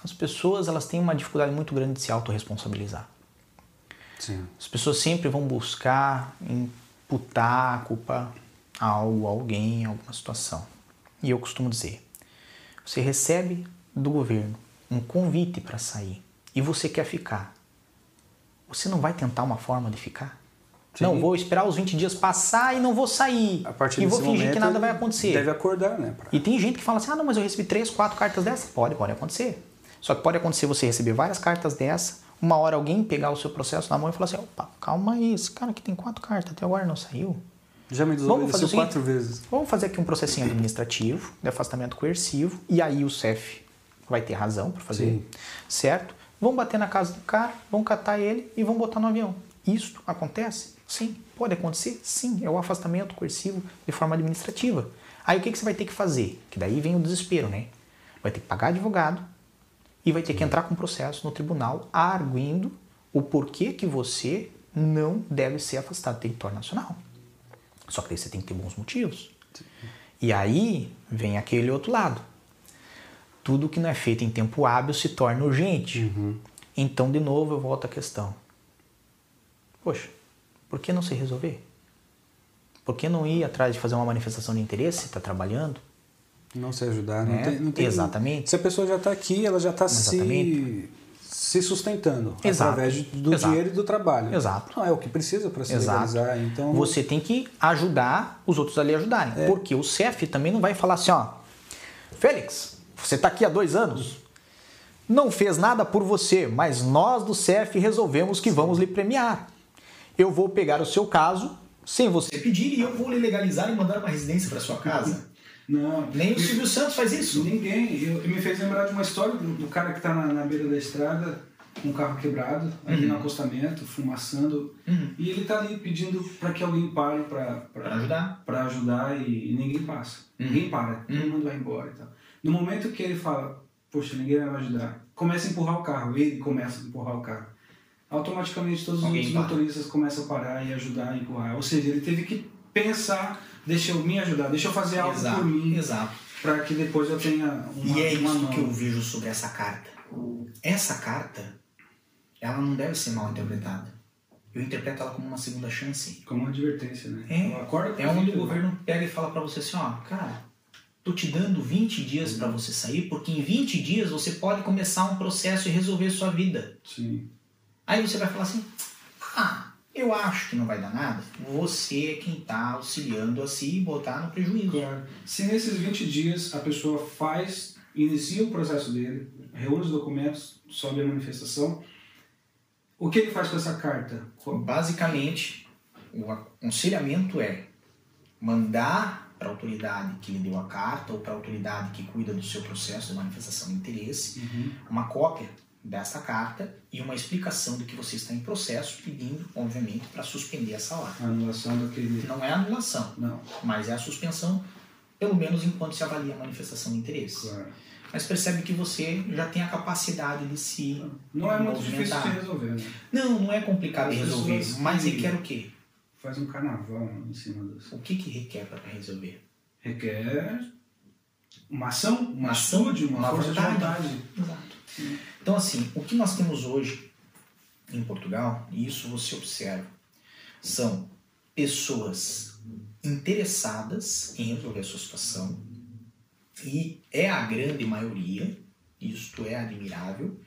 as pessoas elas têm uma dificuldade muito grande de se autorresponsabilizar. Sim. As pessoas sempre vão buscar imputar a culpa a algo a alguém a alguma situação. E eu costumo dizer você recebe do governo um convite para sair e você quer ficar. Você não vai tentar uma forma de ficar Sim. Não, vou esperar os 20 dias passar e não vou sair. A partir e vou fingir que nada vai acontecer. Deve acordar, né? Pra... E tem gente que fala assim: ah, não, mas eu recebi três, quatro cartas dessas. Pode, pode acontecer. Só que pode acontecer você receber várias cartas dessa, uma hora alguém pegar o seu processo na mão e falar assim: opa, calma aí, esse cara aqui tem quatro cartas, até agora não saiu. Já me desobedeceu quatro vezes. Vamos fazer aqui um processinho administrativo de afastamento coercivo e aí o CEF vai ter razão para fazer, Sim. certo? Vamos bater na casa do cara, vamos catar ele e vamos botar no avião. Isto acontece? Sim. Pode acontecer? Sim. É o afastamento coercivo de forma administrativa. Aí o que, que você vai ter que fazer? Que daí vem o desespero, né? Vai ter que pagar advogado e vai ter que entrar com processo no tribunal arguindo o porquê que você não deve ser afastado do território nacional. Só que daí você tem que ter bons motivos. E aí vem aquele outro lado. Tudo que não é feito em tempo hábil se torna urgente. Uhum. Então, de novo, eu volto à questão. Poxa, por que não se resolver? Por que não ir atrás de fazer uma manifestação de interesse? Está trabalhando? Não se ajudar, não, é, tem, não tem, Exatamente. Se a pessoa já está aqui, ela já está se, se sustentando Exato. através do Exato. dinheiro e do trabalho. Exato. Não é o que precisa para se Exato. legalizar. Então... Você tem que ajudar os outros ali a ajudarem. É. Porque o CEF também não vai falar assim, ó, Félix, você está aqui há dois anos, não fez nada por você, mas nós do CEF resolvemos que Sim. vamos lhe premiar eu vou pegar o seu caso sem você pedir e eu vou lhe legalizar e mandar uma residência para sua casa. Não. Nem o Silvio Santos faz isso. Ninguém. Eu, me fez lembrar de uma história do, do cara que está na, na, beira da estrada com o carro quebrado, ali uhum. no acostamento, fumaçando. Uhum. E ele está ali pedindo para que alguém pare para ajudar. Para ajudar e, e, ninguém passa. Uhum. Ninguém para. Todo uhum. mundo vai embora e tal. No momento que ele fala, poxa, ninguém vai me ajudar, começa a empurrar o carro. Ele começa a empurrar o carro automaticamente todos Alguém os outros motoristas começam a parar e ajudar a empurrar. Ou seja, ele teve que pensar, deixa eu me ajudar, deixa eu fazer algo exato, por mim. Exato. Para que depois eu tenha uma E é uma isso que eu vejo sobre essa carta. Essa carta, ela não deve ser mal interpretada. Eu interpreto ela como uma segunda chance. Como uma advertência, né? É, é onde o governo pega e fala para você assim, ó, cara, tô te dando 20 dias uhum. para você sair, porque em 20 dias você pode começar um processo e resolver sua vida. Sim. Aí você vai falar assim: ah, eu acho que não vai dar nada, você é quem está auxiliando a se botar no prejuízo. Claro. Se nesses 20 dias a pessoa faz, inicia o processo dele, reúne os documentos, sobe a manifestação, o que ele faz com essa carta? Basicamente, o aconselhamento é mandar para a autoridade que lhe deu a carta ou para a autoridade que cuida do seu processo de manifestação de interesse uhum. uma cópia desta carta e uma explicação do que você está em processo, pedindo, obviamente, para suspender essa. A anulação daquele. Não é anulação, não. mas é a suspensão, pelo menos enquanto se avalia a manifestação de interesse. Claro. Mas percebe que você já tem a capacidade de se. Não é muito difícil de resolver, né? Não, não é complicado de resolver, mas requer o quê? Faz um carnaval em cima disso. O que, que requer para resolver? Requer uma ação, uma, uma ação, uma, uma força vontade. de vontade. Exato. Então, assim, o que nós temos hoje em Portugal, e isso você observa, são pessoas interessadas em resolver a sua situação, e é a grande maioria, isto é admirável,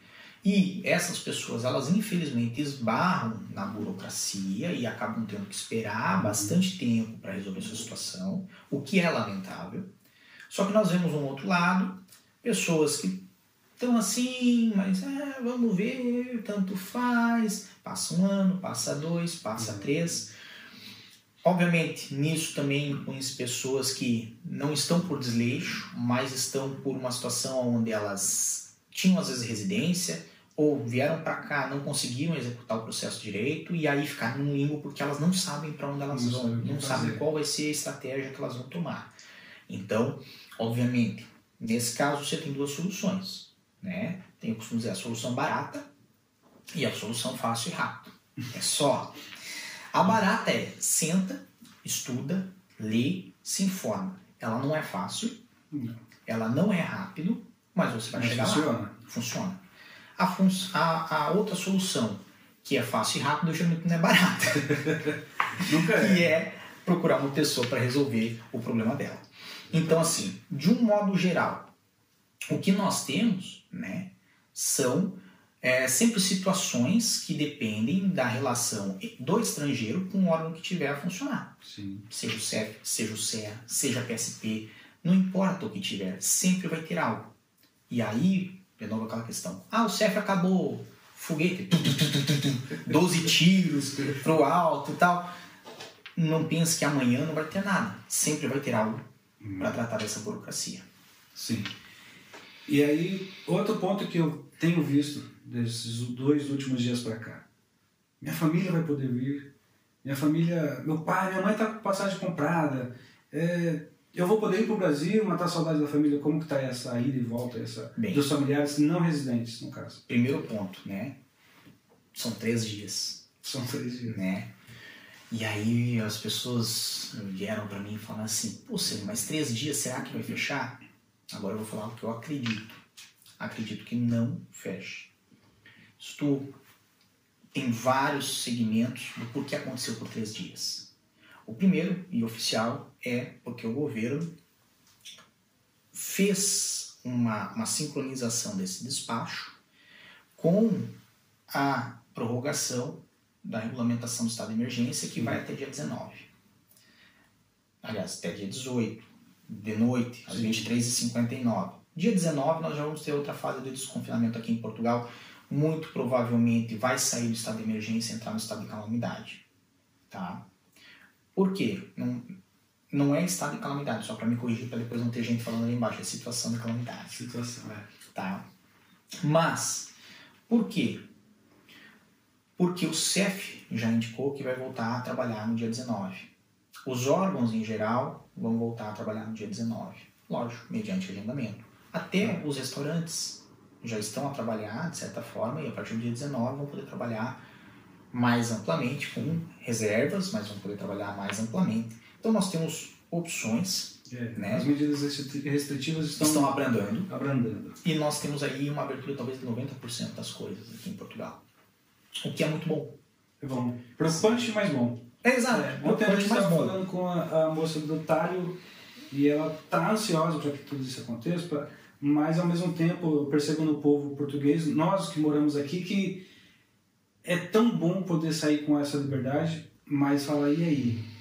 e essas pessoas, elas infelizmente esbarram na burocracia e acabam tendo que esperar bastante tempo para resolver sua situação, o que é lamentável. Só que nós vemos um outro lado, pessoas que então, assim, mas é, vamos ver, tanto faz. Passa um ano, passa dois, passa uhum. três. Obviamente, nisso também conheço pessoas que não estão por desleixo, mas estão por uma situação onde elas tinham às vezes residência ou vieram para cá, não conseguiram executar o processo direito e aí ficaram num limbo porque elas não sabem para onde elas não vão, não sabem qual vai ser a estratégia que elas vão tomar. Então, obviamente, nesse caso você tem duas soluções né? Tem o costume dizer a solução barata e a solução fácil e rápido. É só. A barata é senta, estuda, lê, se informa. Ela não é fácil, ela não é rápido, mas você vai mas chegar funciona. lá. Funciona. A, fun a, a outra solução, que é fácil e rápido, geralmente não é barata. Nunca é. Que é procurar uma pessoa para resolver o problema dela. Então, assim, de um modo geral, o que nós temos né, são é, sempre situações que dependem da relação do estrangeiro com o órgão que tiver a funcionar. Sim. Seja o CEF, seja o CEA, seja a PSP, não importa o que tiver, sempre vai ter algo. E aí, de novo aquela questão, ah, o CEF acabou, foguete, 12 tiros pro alto e tal. Não pense que amanhã não vai ter nada, sempre vai ter algo hum. para tratar dessa burocracia. Sim. E aí, outro ponto que eu tenho visto desses dois últimos dias para cá. Minha família vai poder vir. Minha família, meu pai, minha mãe tá com passagem comprada. É, eu vou poder ir para o Brasil, matar a saudade da família. Como que tá essa ida e volta essa, Bem, dos familiares não residentes, no caso? Primeiro ponto, né? São três dias. São três dias. Né? E aí as pessoas vieram para mim e falaram assim, pô, mas três dias, será que vai fechar? Agora eu vou falar o que eu acredito. Acredito que não feche. Estou tem vários segmentos do porquê aconteceu por três dias. O primeiro e oficial é porque o governo fez uma, uma sincronização desse despacho com a prorrogação da regulamentação do estado de emergência que vai até dia 19. Aliás, até dia 18 de noite, às 23h59. Dia 19 nós já vamos ter outra fase de desconfinamento aqui em Portugal. Muito provavelmente vai sair do estado de emergência e entrar no estado de calamidade. Tá? Por quê? Não, não é estado de calamidade, só para me corrigir, para depois não ter gente falando ali embaixo, é situação de calamidade. Situação, é. Tá? Mas, por quê? Porque o CEF já indicou que vai voltar a trabalhar no dia 19. Os órgãos, em geral, vão voltar a trabalhar no dia 19. Lógico, mediante agendamento. Até os restaurantes já estão a trabalhar, de certa forma, e a partir do dia 19 vão poder trabalhar mais amplamente, com reservas, mas vão poder trabalhar mais amplamente. Então, nós temos opções. É, né? As medidas restritivas estão, estão abrandando, abrandando. E nós temos aí uma abertura talvez de 90% das coisas aqui em Portugal. O que é muito bom. É bom. Preocupante, mas bom. É, exato. É, ontem a gente estava falando com a, a, moça do Talho e ela está ansiosa para que tudo isso aconteça, mas ao mesmo tempo eu percebo no povo português, nós que moramos aqui, que é tão bom poder sair com essa liberdade, mas falar, e aí?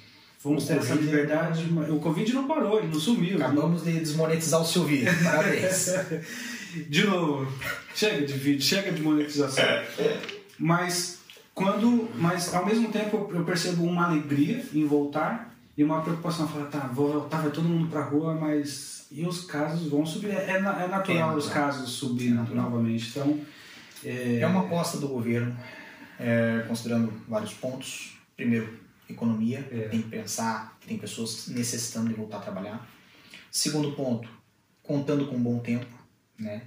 Vamos ter essa liberdade. O Covid não parou, ele não sumiu. Acabamos de desmonetizar o seu vídeo. Parabéns. de novo, chega de vídeo, chega de monetização. Mas quando, mas ao mesmo tempo eu percebo uma alegria em voltar e uma preocupação, falar, tá, vou voltar, vai todo mundo pra rua, mas e os casos vão subir? É, é, é natural é os casos subirem novamente. Então é... uma aposta do governo, é, considerando vários pontos. Primeiro, economia, é. tem que pensar que tem pessoas necessitando de voltar a trabalhar. Segundo ponto, contando com um bom tempo, né?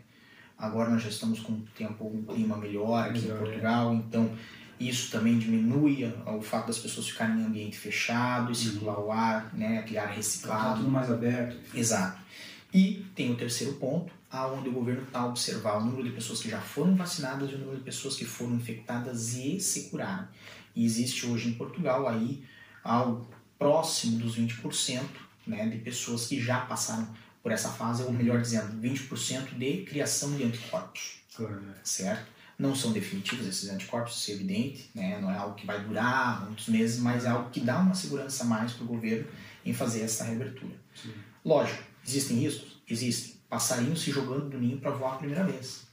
Agora nós já estamos com um tempo, um clima melhor aqui melhor, em Portugal, então isso também diminui o fato das pessoas ficarem em ambiente fechado e uhum. circular o ar, né? Aquele ar reciclado. Tá tudo mais aberto. Exato. E tem o terceiro ponto, aonde o governo está a observar o número de pessoas que já foram vacinadas e o número de pessoas que foram infectadas e se curaram. E existe hoje em Portugal aí algo próximo dos 20% né, de pessoas que já passaram por essa fase, ou melhor dizendo, 20% de criação de anticorpos. Certo? Não são definitivos esses anticorpos, isso é evidente, né? não é algo que vai durar muitos meses, mas é algo que dá uma segurança a mais para o governo em fazer essa reabertura. Sim. Lógico, existem riscos? Existem. Passarinho se jogando do ninho para voar a primeira vez.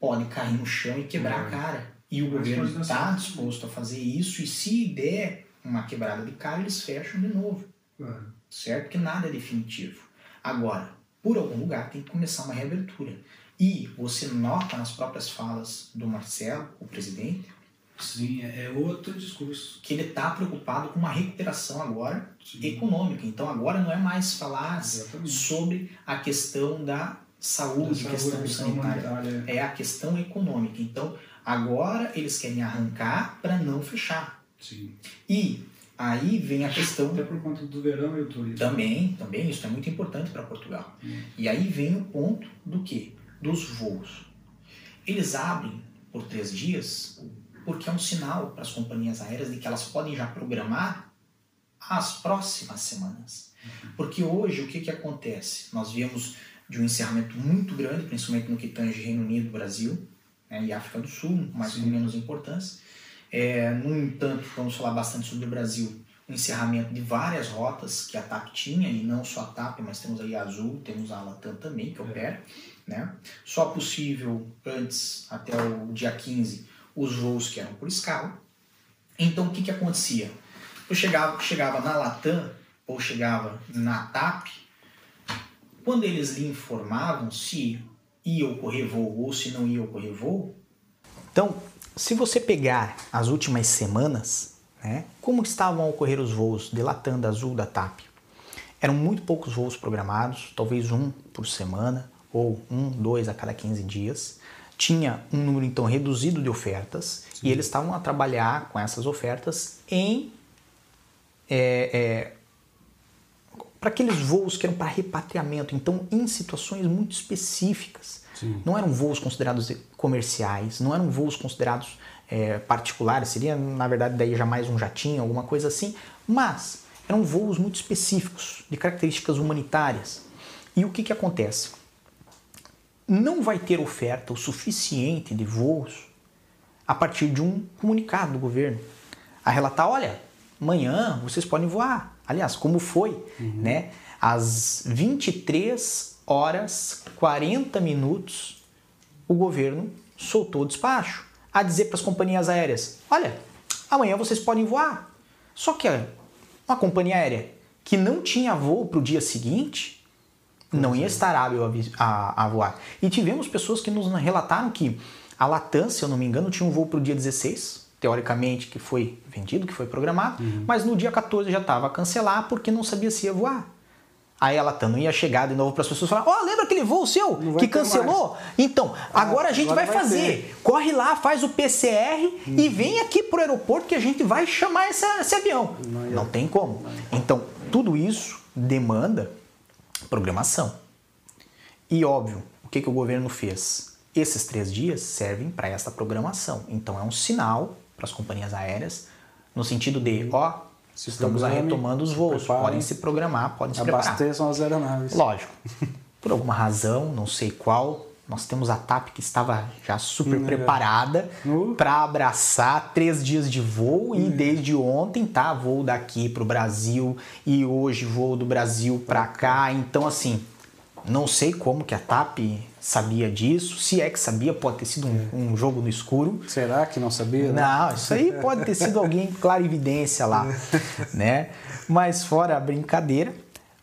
Pode cair no chão e quebrar a cara. E o governo está disposto a fazer isso, e se der uma quebrada de cara, eles fecham de novo. Claro. Certo? Que nada é definitivo. Agora, por algum lugar tem que começar uma reabertura. E você nota nas próprias falas do Marcelo, o presidente, Sim, é, é outro discurso. Que ele está preocupado com uma recuperação agora Sim. econômica. Então agora não é mais falar Exatamente. sobre a questão da saúde, da questão sanitária. É a questão econômica. Então agora eles querem arrancar para não fechar. Sim. E aí vem a questão. Até por conta do verão e o turismo. Também, também, isso é muito importante para Portugal. Hum. E aí vem o ponto do que? Dos voos. Eles abrem por três dias porque é um sinal para as companhias aéreas de que elas podem já programar as próximas semanas. Uhum. Porque hoje o que, que acontece? Nós viemos de um encerramento muito grande, principalmente no que tange Reino Unido, Brasil né, e África do Sul, mas com menos importância. É, no entanto, vamos falar bastante sobre o Brasil, o encerramento de várias rotas que a TAP tinha, e não só a TAP, mas temos aí a Azul, temos a Latam também, que é. Né? Só possível antes, até o dia 15, os voos que eram por escala. Então o que, que acontecia? Eu chegava, chegava na Latam ou chegava na TAP, quando eles lhe informavam se ia ocorrer voo ou se não ia ocorrer voo. Então, se você pegar as últimas semanas, né, como estavam a ocorrer os voos de Latam, da Azul, da TAP? Eram muito poucos voos programados, talvez um por semana ou um, dois a cada 15 dias tinha um número então reduzido de ofertas Sim. e eles estavam a trabalhar com essas ofertas em é, é, para aqueles voos que eram para repatriamento, então em situações muito específicas. Sim. Não eram voos considerados comerciais, não eram voos considerados é, particulares, seria na verdade daí já mais um jatinho, alguma coisa assim, mas eram voos muito específicos, de características humanitárias. E o que, que acontece? Não vai ter oferta o suficiente de voos a partir de um comunicado do governo a relatar, olha, amanhã vocês podem voar. Aliás, como foi, uhum. né? Às 23 horas 40 minutos, o governo soltou o despacho a dizer para as companhias aéreas: olha, amanhã vocês podem voar. Só que uma companhia aérea que não tinha voo para o dia seguinte não ia estar hábil a, a, a, voar. E tivemos pessoas que nos relataram que a Latam, se eu não me engano, tinha um voo para o dia 16, teoricamente, que foi vendido, que foi programado, uhum. mas no dia 14 já estava a cancelar porque não sabia se ia voar. Aí a Latam não ia chegar de novo para as pessoas falar: Ó, oh, lembra aquele voo seu que cancelou? Mais. Então, agora a gente agora vai, vai, fazer. Ter. Corre lá, faz o PCR uhum. e vem aqui para o aeroporto que a gente vai chamar essa, esse avião. Não, não tem como. Então, tudo isso demanda programação. E óbvio, o que, que o governo fez? Esses três dias servem para essa programação. Então é um sinal para as companhias aéreas no sentido de, ó, se estamos retomando os voos, podem se programar, podem se Abasteçam preparar. as aeronaves. Lógico. Por alguma razão, não sei qual, nós temos a TAP que estava já super hum, preparada uh. para abraçar três dias de voo e desde ontem tá voo daqui para o Brasil e hoje voo do Brasil para cá. Então assim, não sei como que a TAP sabia disso. Se é que sabia, pode ter sido um, um jogo no escuro. Será que não sabia? Né? Não, isso aí pode ter sido alguém clara evidência lá, né? Mas fora a brincadeira,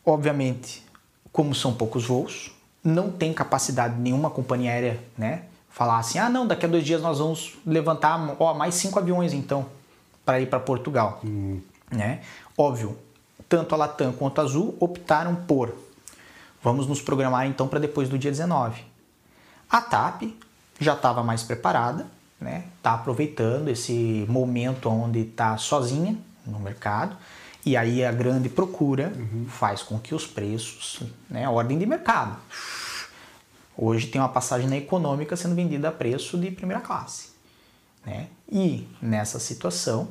obviamente, como são poucos voos, não tem capacidade nenhuma companhia aérea, né? Falar assim, ah não, daqui a dois dias nós vamos levantar ó, mais cinco aviões então para ir para Portugal, hum. né? Óbvio, tanto a Latam quanto a Azul optaram por Vamos nos programar então para depois do dia 19. A TAP já estava mais preparada, né? Tá aproveitando esse momento onde está sozinha no mercado e aí a grande procura uhum. faz com que os preços, né, ordem de mercado. Hoje tem uma passagem na econômica sendo vendida a preço de primeira classe, né? E nessa situação,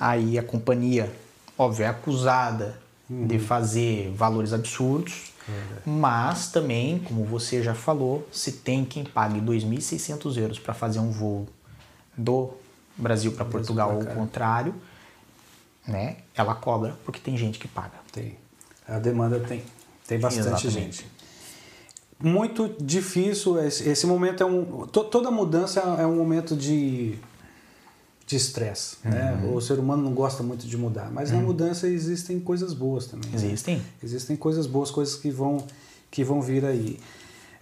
aí a companhia, óbvio, é acusada uhum. de fazer valores absurdos, mas também, como você já falou, se tem quem pague 2.600 euros para fazer um voo do Brasil para Portugal ou o contrário, né? Ela cobra porque tem gente que paga. Tem. A demanda tem. Tem bastante Exatamente. gente. Muito difícil. Esse, esse momento é um. To, toda mudança é um momento de de estresse. Né? Uhum. Né? O ser humano não gosta muito de mudar, mas uhum. na mudança existem coisas boas também. Né? Existem. Né? Existem coisas boas, coisas que vão, que vão vir aí.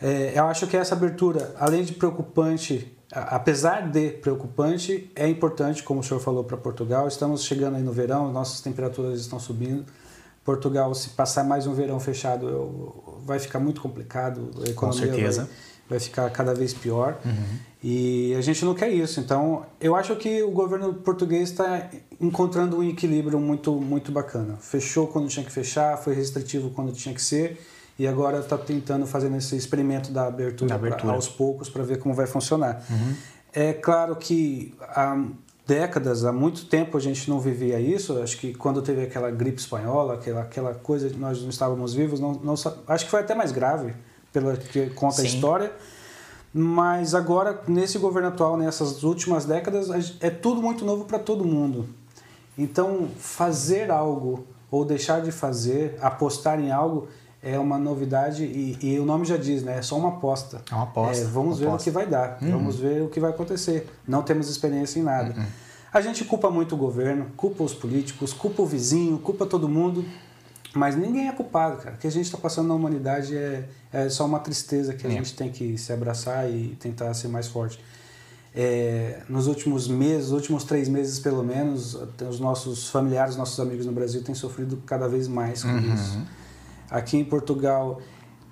É, eu acho que essa abertura, além de preocupante, apesar de preocupante, é importante, como o senhor falou, para Portugal. Estamos chegando aí no verão, nossas temperaturas estão subindo. Portugal, se passar mais um verão fechado, eu, vai ficar muito complicado. A economia Com certeza. Vai, vai ficar cada vez pior. Uhum. E a gente não quer isso. Então, eu acho que o governo português está encontrando um equilíbrio muito, muito bacana. Fechou quando tinha que fechar, foi restritivo quando tinha que ser, e agora está tentando fazer esse experimento da abertura, da abertura. Pra, aos poucos para ver como vai funcionar. Uhum. É claro que há décadas, há muito tempo a gente não vivia isso. Acho que quando teve aquela gripe espanhola, aquela, aquela coisa que nós não estávamos vivos, não, não, acho que foi até mais grave pela que conta Sim. a história. Mas agora, nesse governo atual, nessas últimas décadas, é tudo muito novo para todo mundo. Então, fazer algo ou deixar de fazer, apostar em algo, é uma novidade e, e o nome já diz, né? É só uma aposta. É uma aposta. É, vamos ver aposta. o que vai dar, uhum. vamos ver o que vai acontecer. Não temos experiência em nada. Uhum. A gente culpa muito o governo, culpa os políticos, culpa o vizinho, culpa todo mundo. Mas ninguém é culpado, cara. O que a gente está passando na humanidade é, é só uma tristeza que a é. gente tem que se abraçar e tentar ser mais forte. É, nos últimos meses, últimos três meses pelo menos, os nossos familiares, nossos amigos no Brasil têm sofrido cada vez mais com uhum. isso. Aqui em Portugal,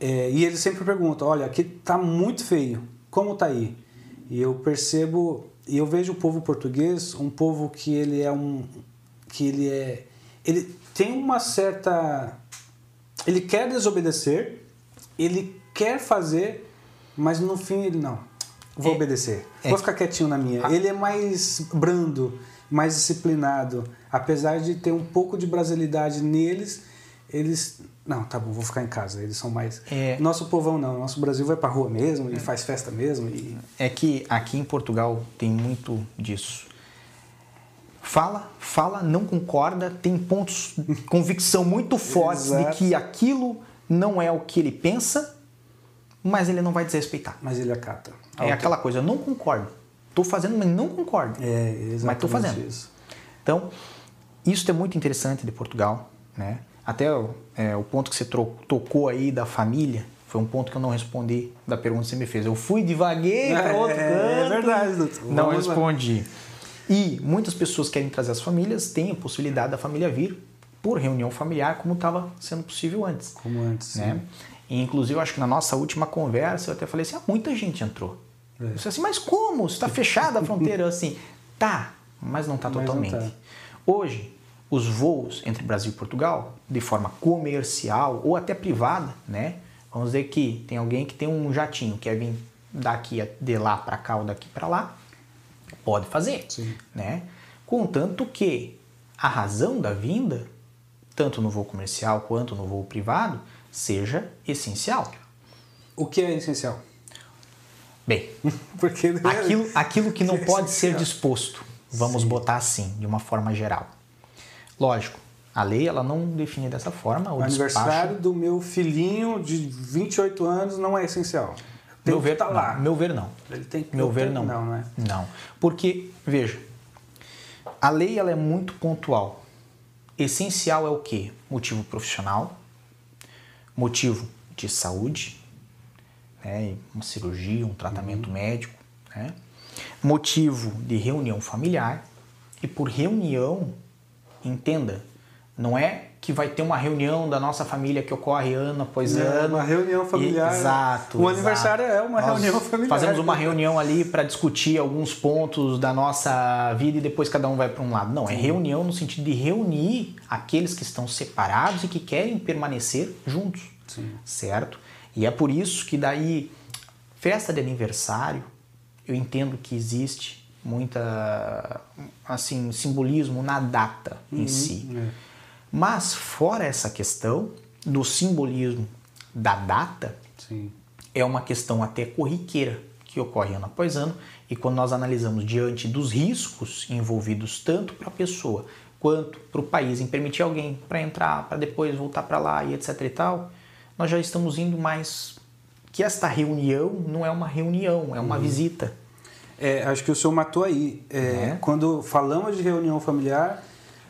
é, e eles sempre perguntam: olha, aqui tá muito feio, como tá aí? E eu percebo, e eu vejo o povo português, um povo que ele é um, que ele é, ele tem uma certa. Ele quer desobedecer, ele quer fazer, mas no fim ele não. Vou é, obedecer. É, Vou ficar quietinho na minha. ele é mais brando, mais disciplinado. Apesar de ter um pouco de brasilidade neles, eles. Não, tá bom, vou ficar em casa. Eles são mais. É, nosso povão não. Nosso Brasil vai pra rua mesmo e é. faz festa mesmo. E... É que aqui em Portugal tem muito disso fala, fala, não concorda, tem pontos, convicção muito fortes de que aquilo não é o que ele pensa, mas ele não vai desrespeitar. Mas ele acata. É aquela coisa, eu não concordo. Estou fazendo, mas não concordo. É, exatamente mas estou fazendo. Isso. Então, isso é muito interessante de Portugal, né? Até é, o ponto que você tocou aí da família, foi um ponto que eu não respondi da pergunta que você me fez. Eu fui devaguei para outro é, canto. É verdade, doutor. Não Vamos respondi. Lá. E muitas pessoas querem trazer as famílias, têm a possibilidade da família vir por reunião familiar, como estava sendo possível antes. Como antes. Né? E, inclusive, acho que na nossa última conversa eu até falei assim: ah, muita gente entrou. É. Eu assim, mas como? Está fechada a fronteira assim? Tá, mas não está totalmente. Não tá. Hoje, os voos entre Brasil e Portugal, de forma comercial ou até privada, né? Vamos dizer que tem alguém que tem um jatinho, quer vir daqui de lá para cá ou daqui para lá, Pode fazer, Sim. né? Contanto que a razão da vinda, tanto no voo comercial quanto no voo privado, seja essencial. O que é essencial? Bem, Porque aquilo, aquilo que não pode ser disposto, vamos Sim. botar assim, de uma forma geral. Lógico, a lei ela não define dessa forma. O, o aniversário do meu filhinho de 28 anos não é essencial. Tem meu ver, tá lá. Não, meu ver não. Ele tem que meu ver não. Não, não é? Não. Porque, veja, a lei ela é muito pontual. Essencial é o quê? Motivo profissional, motivo de saúde, né? uma cirurgia, um tratamento uhum. médico, né? motivo de reunião familiar. E por reunião, entenda, não é que vai ter uma reunião da nossa família que ocorre ano após é, ano. Uma reunião familiar. E, exato. O exato. aniversário é uma Nós reunião familiar. Fazemos uma reunião ali para discutir alguns pontos da nossa vida e depois cada um vai para um lado. Não, é Sim. é reunião no sentido de reunir aqueles que estão separados e que querem permanecer juntos. Sim. Certo? E é por isso que daí festa de aniversário, eu entendo que existe muita assim simbolismo na data uhum, em si. É mas fora essa questão do simbolismo da data, Sim. é uma questão até corriqueira que ocorre ano após ano e quando nós analisamos diante dos riscos envolvidos tanto para a pessoa quanto para o país em permitir alguém para entrar, para depois voltar para lá e etc e tal, nós já estamos indo mais que esta reunião não é uma reunião, é uma uhum. visita. É, acho que o senhor matou aí. É, é. Quando falamos de reunião familiar,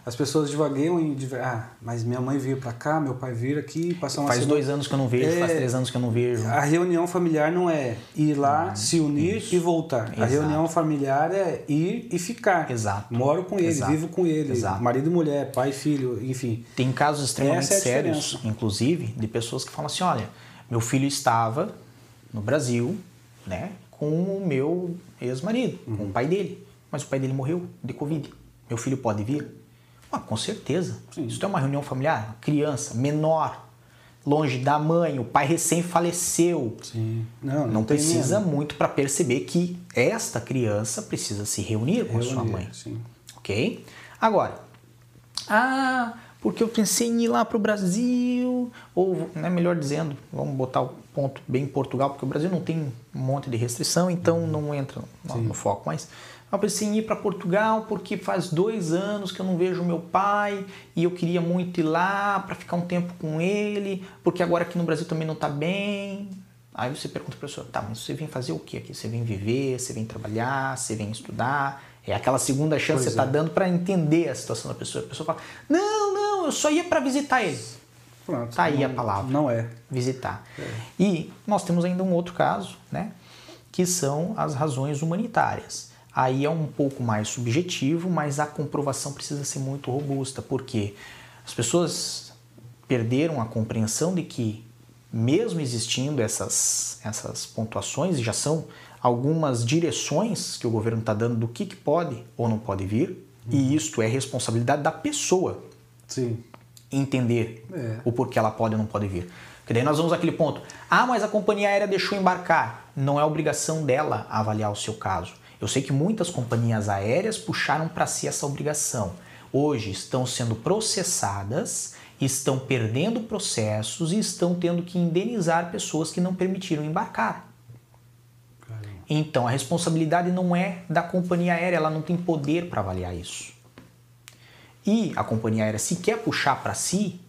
as pessoas devagueiam em. Ah, mas minha mãe veio para cá, meu pai veio aqui, passar uma Faz semana. dois anos que eu não vejo, é, faz três anos que eu não vejo. A reunião familiar não é ir lá, ah, se unir isso. e voltar. Exato. A reunião familiar é ir e ficar. Exato. Moro com ele, Exato. vivo com ele. Exato. Marido e mulher, pai e filho, enfim. Tem casos extremamente é sérios, inclusive, de pessoas que falam assim: olha, meu filho estava no Brasil, né, com o meu ex-marido, uhum. com o pai dele. Mas o pai dele morreu de Covid. Meu filho pode vir? Ah, com certeza. Sim. Isso é uma reunião familiar, criança, menor, longe da mãe, o pai recém faleceu. Sim. Não, não, não precisa mesmo. muito para perceber que esta criança precisa se reunir, com a sua mãe. Sim. Ok? Agora, ah, porque eu pensei em ir lá para o Brasil, ou, né, melhor dizendo, vamos botar o ponto bem em Portugal, porque o Brasil não tem um monte de restrição, então uhum. não entra no, no foco. Mas eu pensei em ir para Portugal porque faz dois anos que eu não vejo meu pai e eu queria muito ir lá para ficar um tempo com ele, porque agora aqui no Brasil também não está bem. Aí você pergunta para a pessoa, tá, mas você vem fazer o que aqui? Você vem viver, você vem trabalhar, você vem estudar? É aquela segunda chance pois que você está é. dando para entender a situação da pessoa. A pessoa fala, não, não, eu só ia para visitar ele. Pronto. Tá aí não, a palavra. Não é. Visitar. É. E nós temos ainda um outro caso, né? Que são as razões humanitárias. Aí é um pouco mais subjetivo, mas a comprovação precisa ser muito robusta, porque as pessoas perderam a compreensão de que, mesmo existindo essas, essas pontuações, e já são algumas direções que o governo está dando do que, que pode ou não pode vir, uhum. e isto é responsabilidade da pessoa Sim. entender é. o porquê ela pode ou não pode vir. Porque daí nós vamos àquele ponto. Ah, mas a companhia aérea deixou embarcar. Não é obrigação dela avaliar o seu caso. Eu sei que muitas companhias aéreas puxaram para si essa obrigação. Hoje estão sendo processadas, estão perdendo processos e estão tendo que indenizar pessoas que não permitiram embarcar. Então a responsabilidade não é da companhia aérea, ela não tem poder para avaliar isso. E a companhia aérea, se quer puxar para si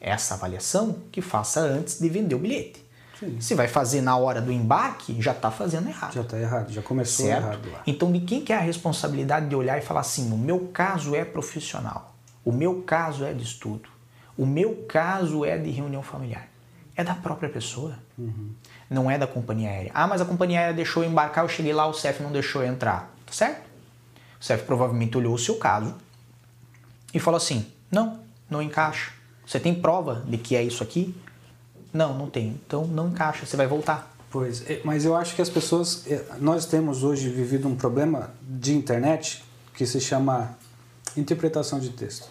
essa avaliação, que faça antes de vender o bilhete. Sim. Se vai fazer na hora do embarque, já está fazendo errado. Já está errado, já começou certo? errado lá. Então, de quem que é a responsabilidade de olhar e falar assim: o meu caso é profissional, o meu caso é de estudo, o meu caso é de reunião familiar? É da própria pessoa, uhum. não é da companhia aérea. Ah, mas a companhia aérea deixou eu embarcar, eu cheguei lá, o CEF não deixou eu entrar. Tá certo? O CEF provavelmente olhou o seu caso e falou assim: não, não encaixa. Você tem prova de que é isso aqui? Não, não tem. Então não encaixa, você vai voltar. Pois, é, mas eu acho que as pessoas. É, nós temos hoje vivido um problema de internet que se chama interpretação de texto.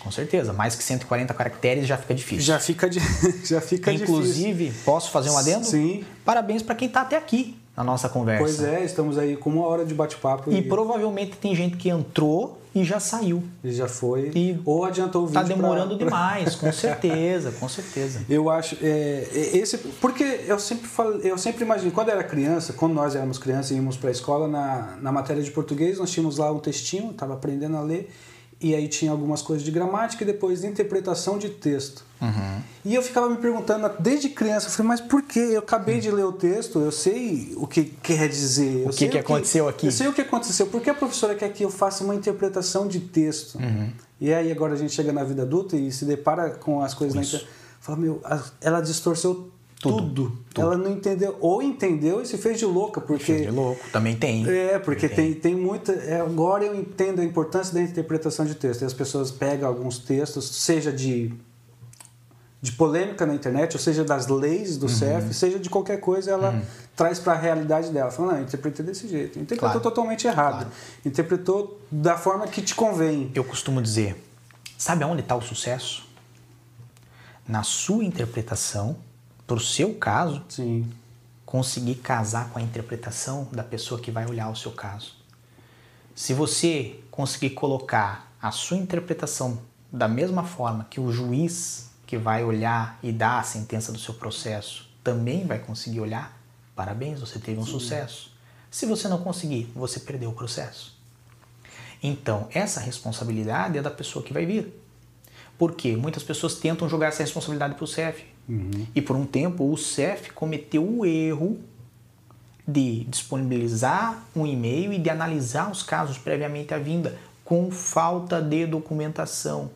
Com certeza, mais que 140 caracteres já fica difícil. Já fica, de, já fica Inclusive, difícil. posso fazer um adendo? Sim. Parabéns para quem está até aqui. Na nossa conversa. Pois é, estamos aí com uma hora de bate-papo. E, e, provavelmente tem gente que entrou e já saiu. E já foi. E ou adiantou o tá vídeo. Está demorando pra... demais, com certeza, com certeza. Eu acho. É, é, esse, porque eu sempre falo, eu sempre imagino, quando era criança, quando nós éramos crianças e íamos para a escola, na, na matéria de português, nós tínhamos lá um textinho, estava aprendendo a ler e aí tinha algumas coisas de gramática e depois de interpretação de texto. Uhum. E eu ficava me perguntando desde criança, eu falei, mas por que? Eu acabei de ler o texto, eu sei o que quer dizer. O que, que aconteceu aqui? Eu sei o que aconteceu. Por que a professora quer que eu faça uma interpretação de texto? Uhum. E aí agora a gente chega na vida adulta e se depara com as coisas Isso. na internet. Fala, meu, ela distorceu tudo, tudo, tudo. Ela não entendeu, ou entendeu e se fez de louca, porque. Fez de louco, também tem. É, porque tem, tem, tem muita. É, agora eu entendo a importância da interpretação de texto. E as pessoas pegam alguns textos, seja de, de polêmica na internet, ou seja das leis do uhum. CEF, seja de qualquer coisa, ela uhum. traz para a realidade dela. Fala, não, interpretei desse jeito. Interpretou claro. totalmente errado. Claro. Interpretou da forma que te convém. Eu costumo dizer: sabe aonde está o sucesso? Na sua interpretação para o seu caso, Sim. conseguir casar com a interpretação da pessoa que vai olhar o seu caso. Se você conseguir colocar a sua interpretação da mesma forma que o juiz que vai olhar e dar a sentença do seu processo também vai conseguir olhar, parabéns, você teve um Sim. sucesso. Se você não conseguir, você perdeu o processo. Então, essa responsabilidade é da pessoa que vai vir. Porque muitas pessoas tentam jogar essa responsabilidade para o CEF. Uhum. E por um tempo o CEF cometeu o erro de disponibilizar um e-mail e de analisar os casos previamente à vinda com falta de documentação.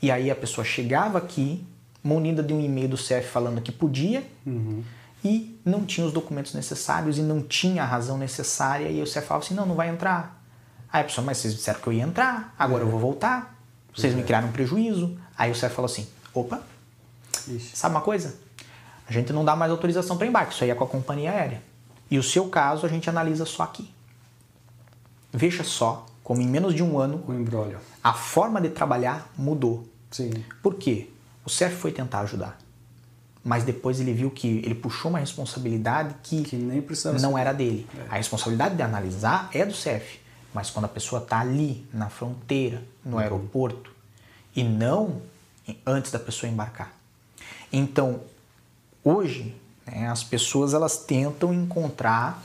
E aí a pessoa chegava aqui, munida de um e-mail do CEF falando que podia, uhum. e não tinha os documentos necessários e não tinha a razão necessária, e o CEF falava assim: não, não vai entrar. Aí a pessoa, mas vocês disseram que eu ia entrar, agora é. eu vou voltar, vocês é. me criaram um prejuízo. Aí o CEF falou assim: opa, Ixi. Sabe uma coisa? A gente não dá mais autorização para embarque, isso aí é com a companhia aérea. E o seu caso a gente analisa só aqui. Veja só como em menos de um ano a forma de trabalhar mudou. Sim. Por quê? O CEF foi tentar ajudar. Mas depois ele viu que ele puxou uma responsabilidade que, que nem precisava não ser. era dele. É. A responsabilidade de analisar é do CEF. Mas quando a pessoa está ali, na fronteira, no uhum. aeroporto, e não antes da pessoa embarcar. Então, hoje, né, as pessoas elas tentam encontrar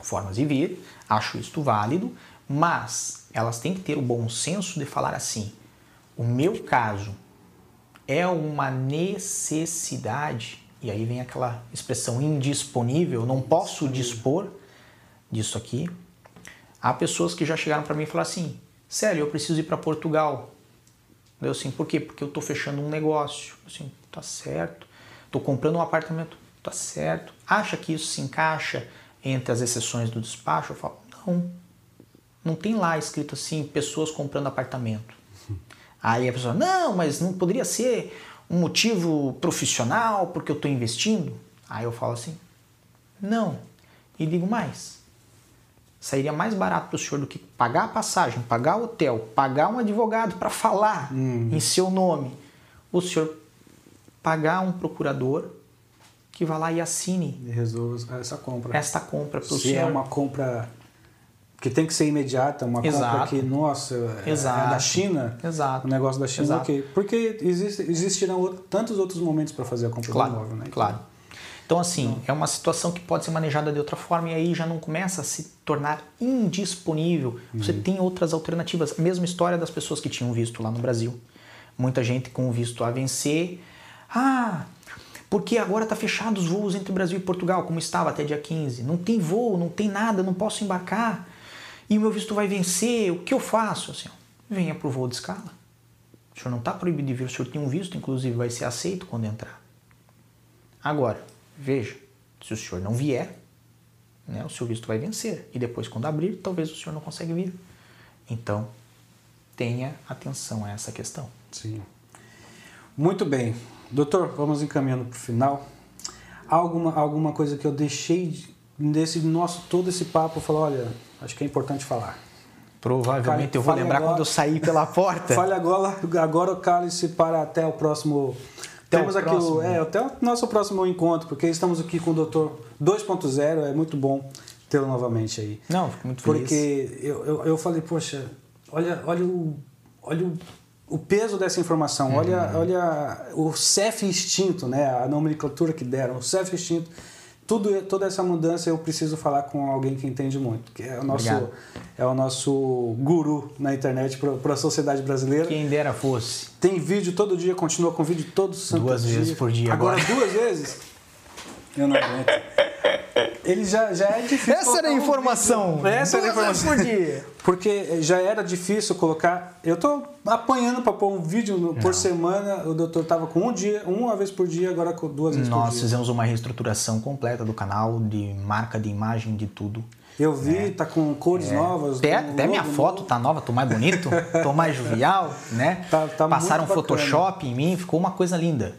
formas de vir, acho isto válido, mas elas têm que ter o bom senso de falar assim: o meu caso é uma necessidade, e aí vem aquela expressão indisponível, não posso dispor disso aqui. Há pessoas que já chegaram para mim e falaram assim: sério, eu preciso ir para Portugal. Eu assim, por quê? Porque eu estou fechando um negócio. Assim, tá certo. Estou comprando um apartamento, tá certo. Acha que isso se encaixa entre as exceções do despacho? Eu falo, não. Não tem lá escrito assim, pessoas comprando apartamento. Aí a pessoa, não, mas não poderia ser um motivo profissional porque eu estou investindo? Aí eu falo assim, não. E digo mais, sairia mais barato para o senhor do que pagar a passagem, pagar o hotel, pagar um advogado para falar hum. em seu nome. O senhor pagar um procurador que vá lá e assine. E resolva essa compra. Esta compra para o senhor. Se é uma compra que tem que ser imediata, uma Exato. compra que, nossa, Exato. é da China, Exato. o negócio da China, Exato. ok. Porque existe, existirão tantos outros momentos para fazer a compra claro, do imóvel, né? Claro. Então, assim, Não. é uma situação que pode ser manejada de outra forma e aí já não começa a se tornar indisponível. Uhum. Você tem outras alternativas. A mesma história das pessoas que tinham visto lá no Brasil. Muita gente com visto a vencer ah, porque agora está fechado os voos entre Brasil e Portugal, como estava até dia 15. Não tem voo, não tem nada, não posso embarcar. E o meu visto vai vencer, o que eu faço? Assim, venha para o voo de escala. O senhor não está proibido de vir, o senhor tem um visto, inclusive vai ser aceito quando entrar. Agora, veja, se o senhor não vier, né, o seu visto vai vencer. E depois, quando abrir, talvez o senhor não consiga vir. Então, tenha atenção a essa questão. Sim. Muito bem. Doutor, vamos encaminhando para o final. Alguma, alguma coisa que eu deixei desse nosso todo esse papo, falar, olha, acho que é importante falar. Provavelmente eu vou lembrar agora, quando eu sair pela porta. Fale agora, agora o cálice para até o próximo Até Temos aqui o, é, até o nosso próximo encontro, porque estamos aqui com o Doutor 2.0, é muito bom tê-lo novamente aí. Não, fico muito feliz. Porque eu, eu, eu falei, poxa, olha, olha o. Olha o o peso dessa informação, uhum. olha, olha o CEF instinto, né? a nomenclatura que deram, o CEF instinto tudo, toda essa mudança eu preciso falar com alguém que entende muito, que é o nosso, é o nosso guru na internet para a sociedade brasileira. Quem dera fosse. Tem vídeo todo dia, continua com vídeo todo santo Duas dia. vezes por dia agora. Agora duas vezes? Eu não aguento. Ele já, já é difícil. Essa era a informação. Um Essa era a informação. Por dia. Porque já era difícil colocar. Eu tô apanhando para pôr um vídeo por semana. O doutor tava com um dia, uma vez por dia, agora com duas vezes Nós por dia. fizemos uma reestruturação completa do canal, de marca, de imagem, de tudo. Eu vi, é. tá com cores é. novas. Até, até minha foto novo. tá nova, tô mais bonito, tô mais jovial, né? Tá, tá Passaram Photoshop em mim, ficou uma coisa linda.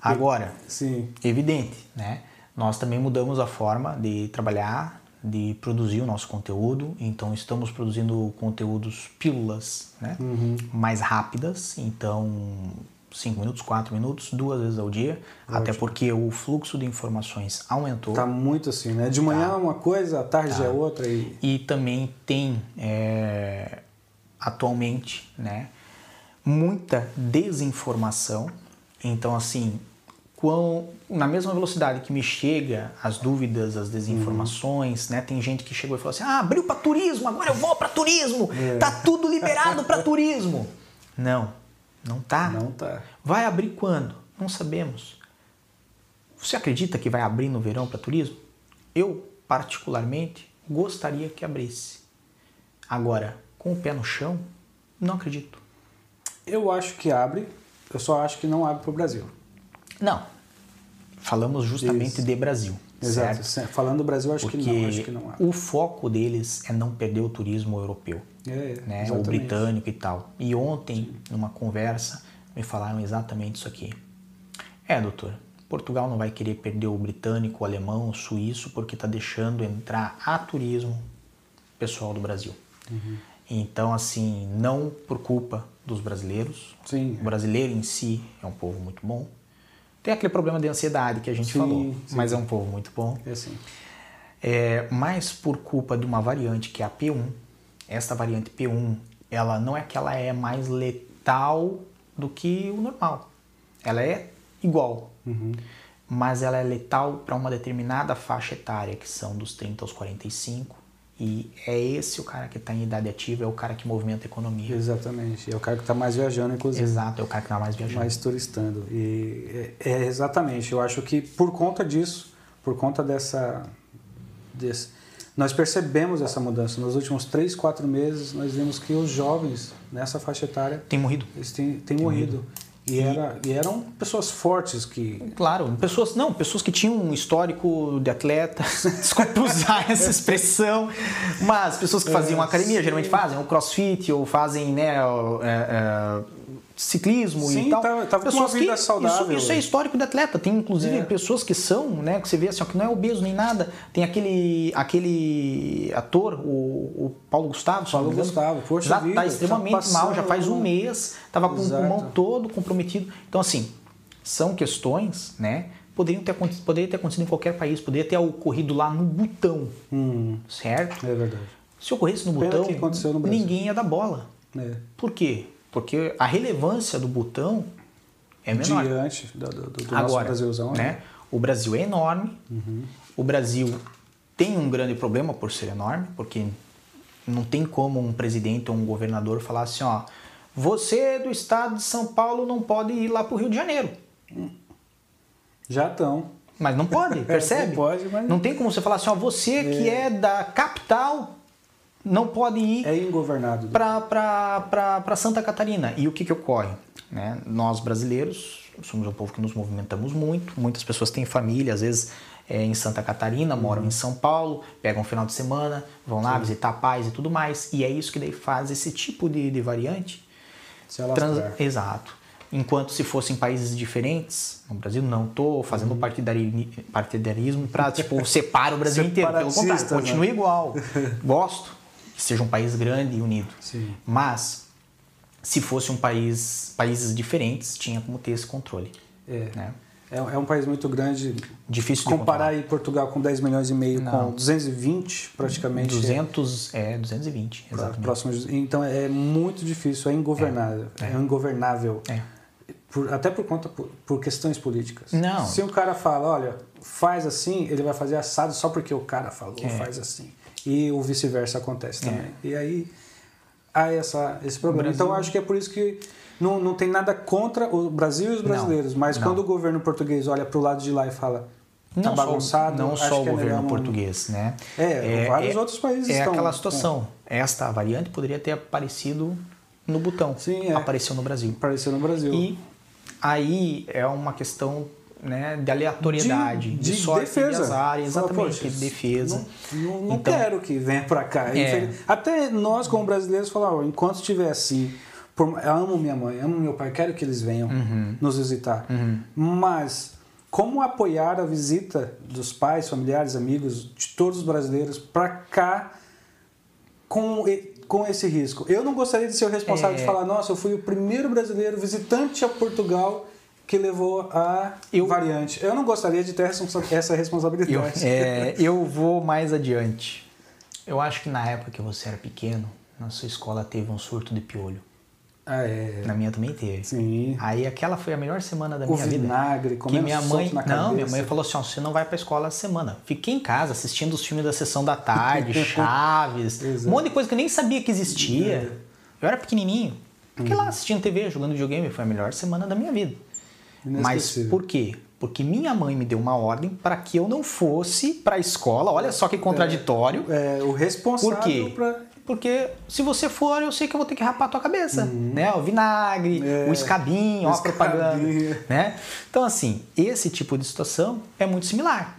Agora, Sim. evidente, né? Nós também mudamos a forma de trabalhar, de produzir o nosso conteúdo. Então, estamos produzindo conteúdos pílulas né? Uhum. mais rápidas. Então, 5 minutos, 4 minutos, duas vezes ao dia. Ótimo. Até porque o fluxo de informações aumentou. Tá muito assim, né? De manhã tá. uma coisa, à tarde tá. é outra. E... e também tem, é, atualmente, né? Muita desinformação. Então, assim, quão, na mesma velocidade que me chega as dúvidas, as desinformações, uhum. né? Tem gente que chegou e falou assim: "Ah, abriu para turismo, agora eu vou para turismo. É. Tá tudo liberado para turismo". Não, não tá. Não tá. Vai abrir quando? Não sabemos. Você acredita que vai abrir no verão para turismo? Eu, particularmente, gostaria que abrisse. Agora, com o pé no chão, não acredito. Eu acho que abre, eu só acho que não abre para o Brasil. Não. Falamos justamente Isso. de Brasil. Exato. Certo? Falando do Brasil, acho Porque que não. Acho que não há. O foco deles é não perder o turismo europeu, é, né? o britânico e tal. E ontem, Sim. numa conversa, me falaram exatamente isso aqui. É, doutor, Portugal não vai querer perder o britânico, o alemão, o suíço, porque está deixando entrar a turismo pessoal do Brasil. Uhum. Então, assim, não por culpa dos brasileiros. Sim. O brasileiro em si é um povo muito bom. Tem aquele problema de ansiedade que a gente sim, falou, sim. mas é um povo muito bom. É sim. É, mas por culpa de uma variante que é a P1, esta variante P1, ela não é que ela é mais letal do que o normal. Ela é igual, uhum. mas ela é letal para uma determinada faixa etária, que são dos 30 aos 45, e é esse o cara que está em idade ativa, é o cara que movimenta a economia. Exatamente. É o cara que está mais viajando, inclusive. Exato, é o cara que está mais viajando. Mais turistando. E é, é, exatamente. Eu acho que por conta disso, por conta dessa. Desse, nós percebemos essa mudança. Nos últimos três, quatro meses, nós vimos que os jovens nessa faixa etária. Têm morrido. Eles têm, têm morrido. morrido. E, era, e eram pessoas fortes que. Claro, pessoas. Não, pessoas que tinham um histórico de atleta, desculpa usar essa expressão, mas pessoas que faziam é, academia, geralmente fazem, ou crossfit, ou fazem, né? É, é, ciclismo Sim, e tal. Tava, tava pessoas com uma vida que, saudável. Isso, isso, é histórico de atleta. Tem inclusive é. pessoas que são, né, que você vê assim, ó, que não é obeso nem nada. Tem aquele aquele ator, o, o Paulo Gustavo. Paulo Gustavo, poxa já está extremamente mal, já faz um mês, estava com o pulmão todo comprometido. Então assim, são questões, né? Poderiam ter, poderia ter acontecido em qualquer país, poderia ter ocorrido lá no Butão, hum, certo? É verdade. Se ocorresse no Butão, ninguém ia dar bola. É. Por quê? Porque a relevância do botão é menor. Diante do, do, do Agora, Brasilzão. Né? né? O Brasil é enorme. Uhum. O Brasil tem um grande problema por ser enorme, porque não tem como um presidente ou um governador falar assim, ó, você do estado de São Paulo não pode ir lá para o Rio de Janeiro. Já estão. Mas não pode, percebe? não pode, mas... Não tem como você falar assim, ó, você é. que é da capital não pode ir é ingovernado para Santa Catarina. E o que, que ocorre? Né? Nós brasileiros somos um povo que nos movimentamos muito, muitas pessoas têm família, às vezes é, em Santa Catarina, moram em São Paulo, pegam um final de semana, vão lá Sim. visitar pais e tudo mais, e é isso que daí faz esse tipo de, de variante. Se Trans... Exato. Enquanto se fossem países diferentes, no Brasil não estou fazendo uhum. partidarismo para tipo separa o Brasil inteiro, pelo contrário, continua né? igual. Gosto, que seja um país grande e unido. Sim. Mas se fosse um país, países diferentes, tinha como ter esse controle. É. Né? É, é, um país muito grande. Difícil de Comparar aí Portugal com 10 milhões e meio Não. com 220 praticamente. 200, é, 220, exatamente. Próximo, então é muito difícil, é ingovernável. É, é. é ingovernável. É. Por, até por conta por, por, questões políticas. Não. Se um cara fala, olha, faz assim, ele vai fazer assado só porque o cara falou, é. faz assim. E o vice-versa acontece também. E aí há essa, esse problema. Então acho que é por isso que não, não tem nada contra o Brasil e os brasileiros, não, mas não. quando o governo português olha para o lado de lá e fala tá não bagunçado, só, não só o é governo português, né? É, é vários é, outros países É estão, aquela situação. É. Esta variante poderia ter aparecido no botão. Sim, é. Apareceu no Brasil. Apareceu no Brasil. E aí é uma questão né, de aleatoriedade, de, de, de sorte defesa. de azar, exatamente, Fala, de defesa. Não, não, não então, quero que venha para cá. É. Até nós, como brasileiros, falamos, enquanto estiver assim, por, eu amo minha mãe, amo meu pai, quero que eles venham uhum. nos visitar. Uhum. Mas como apoiar a visita dos pais, familiares, amigos, de todos os brasileiros para cá com, com esse risco? Eu não gostaria de ser o responsável é... de falar, nossa, eu fui o primeiro brasileiro visitante a Portugal que levou a eu, variante. Eu não gostaria de ter essa responsabilidade. Eu, é, eu vou mais adiante. Eu acho que na época que você era pequeno, na sua escola teve um surto de piolho. Ah, é. Na minha também teve. Sim. Aí aquela foi a melhor semana da o minha vinagre, vida. Que minha mãe, não, cabeça. minha mãe falou assim, você não vai para escola essa semana. Fiquei em casa assistindo os filmes da sessão da tarde, Chaves, um monte de coisa que eu nem sabia que existia. É. Eu era pequenininho. Fiquei uhum. lá assistindo TV, jogando videogame, foi a melhor semana da minha vida. Mas por quê? Porque minha mãe me deu uma ordem para que eu não fosse para a escola. Olha só que contraditório. É, é o responsável por quê? Pra porque se você for, eu sei que eu vou ter que rapar a tua cabeça, uhum. né? O vinagre, é, o escabinho, o ó, a propaganda, né? Então, assim, esse tipo de situação é muito similar.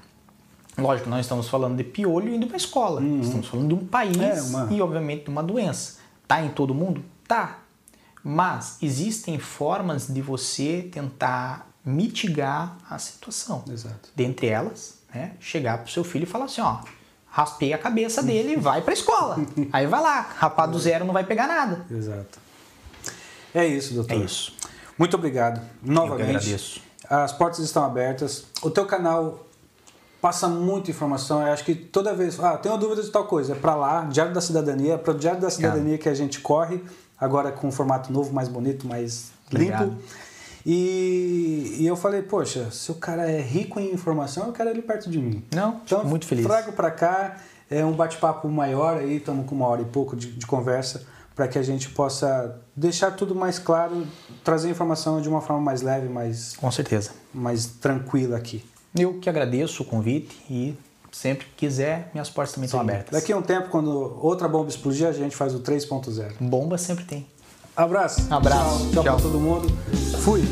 Lógico, nós estamos falando de piolho indo para a escola. Uhum. Estamos falando de um país é, uma... e, obviamente, de uma doença. Tá em todo mundo? Tá. Mas existem formas de você tentar mitigar a situação. Exato. Dentre elas, né, chegar para o seu filho e falar assim, ó, raspei a cabeça dele e vai para a escola. Aí vai lá, rapar do zero não vai pegar nada. Exato. É isso, doutor. É isso. Muito obrigado. Novamente. Eu agradeço. As portas estão abertas. O teu canal passa muita informação. Eu acho que toda vez, ah, tenho dúvida de tal coisa, é para lá, Diário da Cidadania, é para o Diário da Cidadania que a gente corre, agora com um formato novo, mais bonito, mais limpo. E, e eu falei, poxa, se o cara é rico em informação, eu quero ele perto de mim. Não, então, muito feliz. Trago para cá, é um bate-papo maior aí, estamos com uma hora e pouco de, de conversa, para que a gente possa deixar tudo mais claro, trazer informação de uma forma mais leve, mais. Com certeza. Mais tranquila aqui. Eu que agradeço o convite e sempre que quiser, minhas portas também Sim. estão abertas. Daqui a um tempo, quando outra bomba explodir, a gente faz o 3.0. Bomba sempre tem. Abraço. Abraço. Tchau, tchau, tchau. para todo mundo. Fui.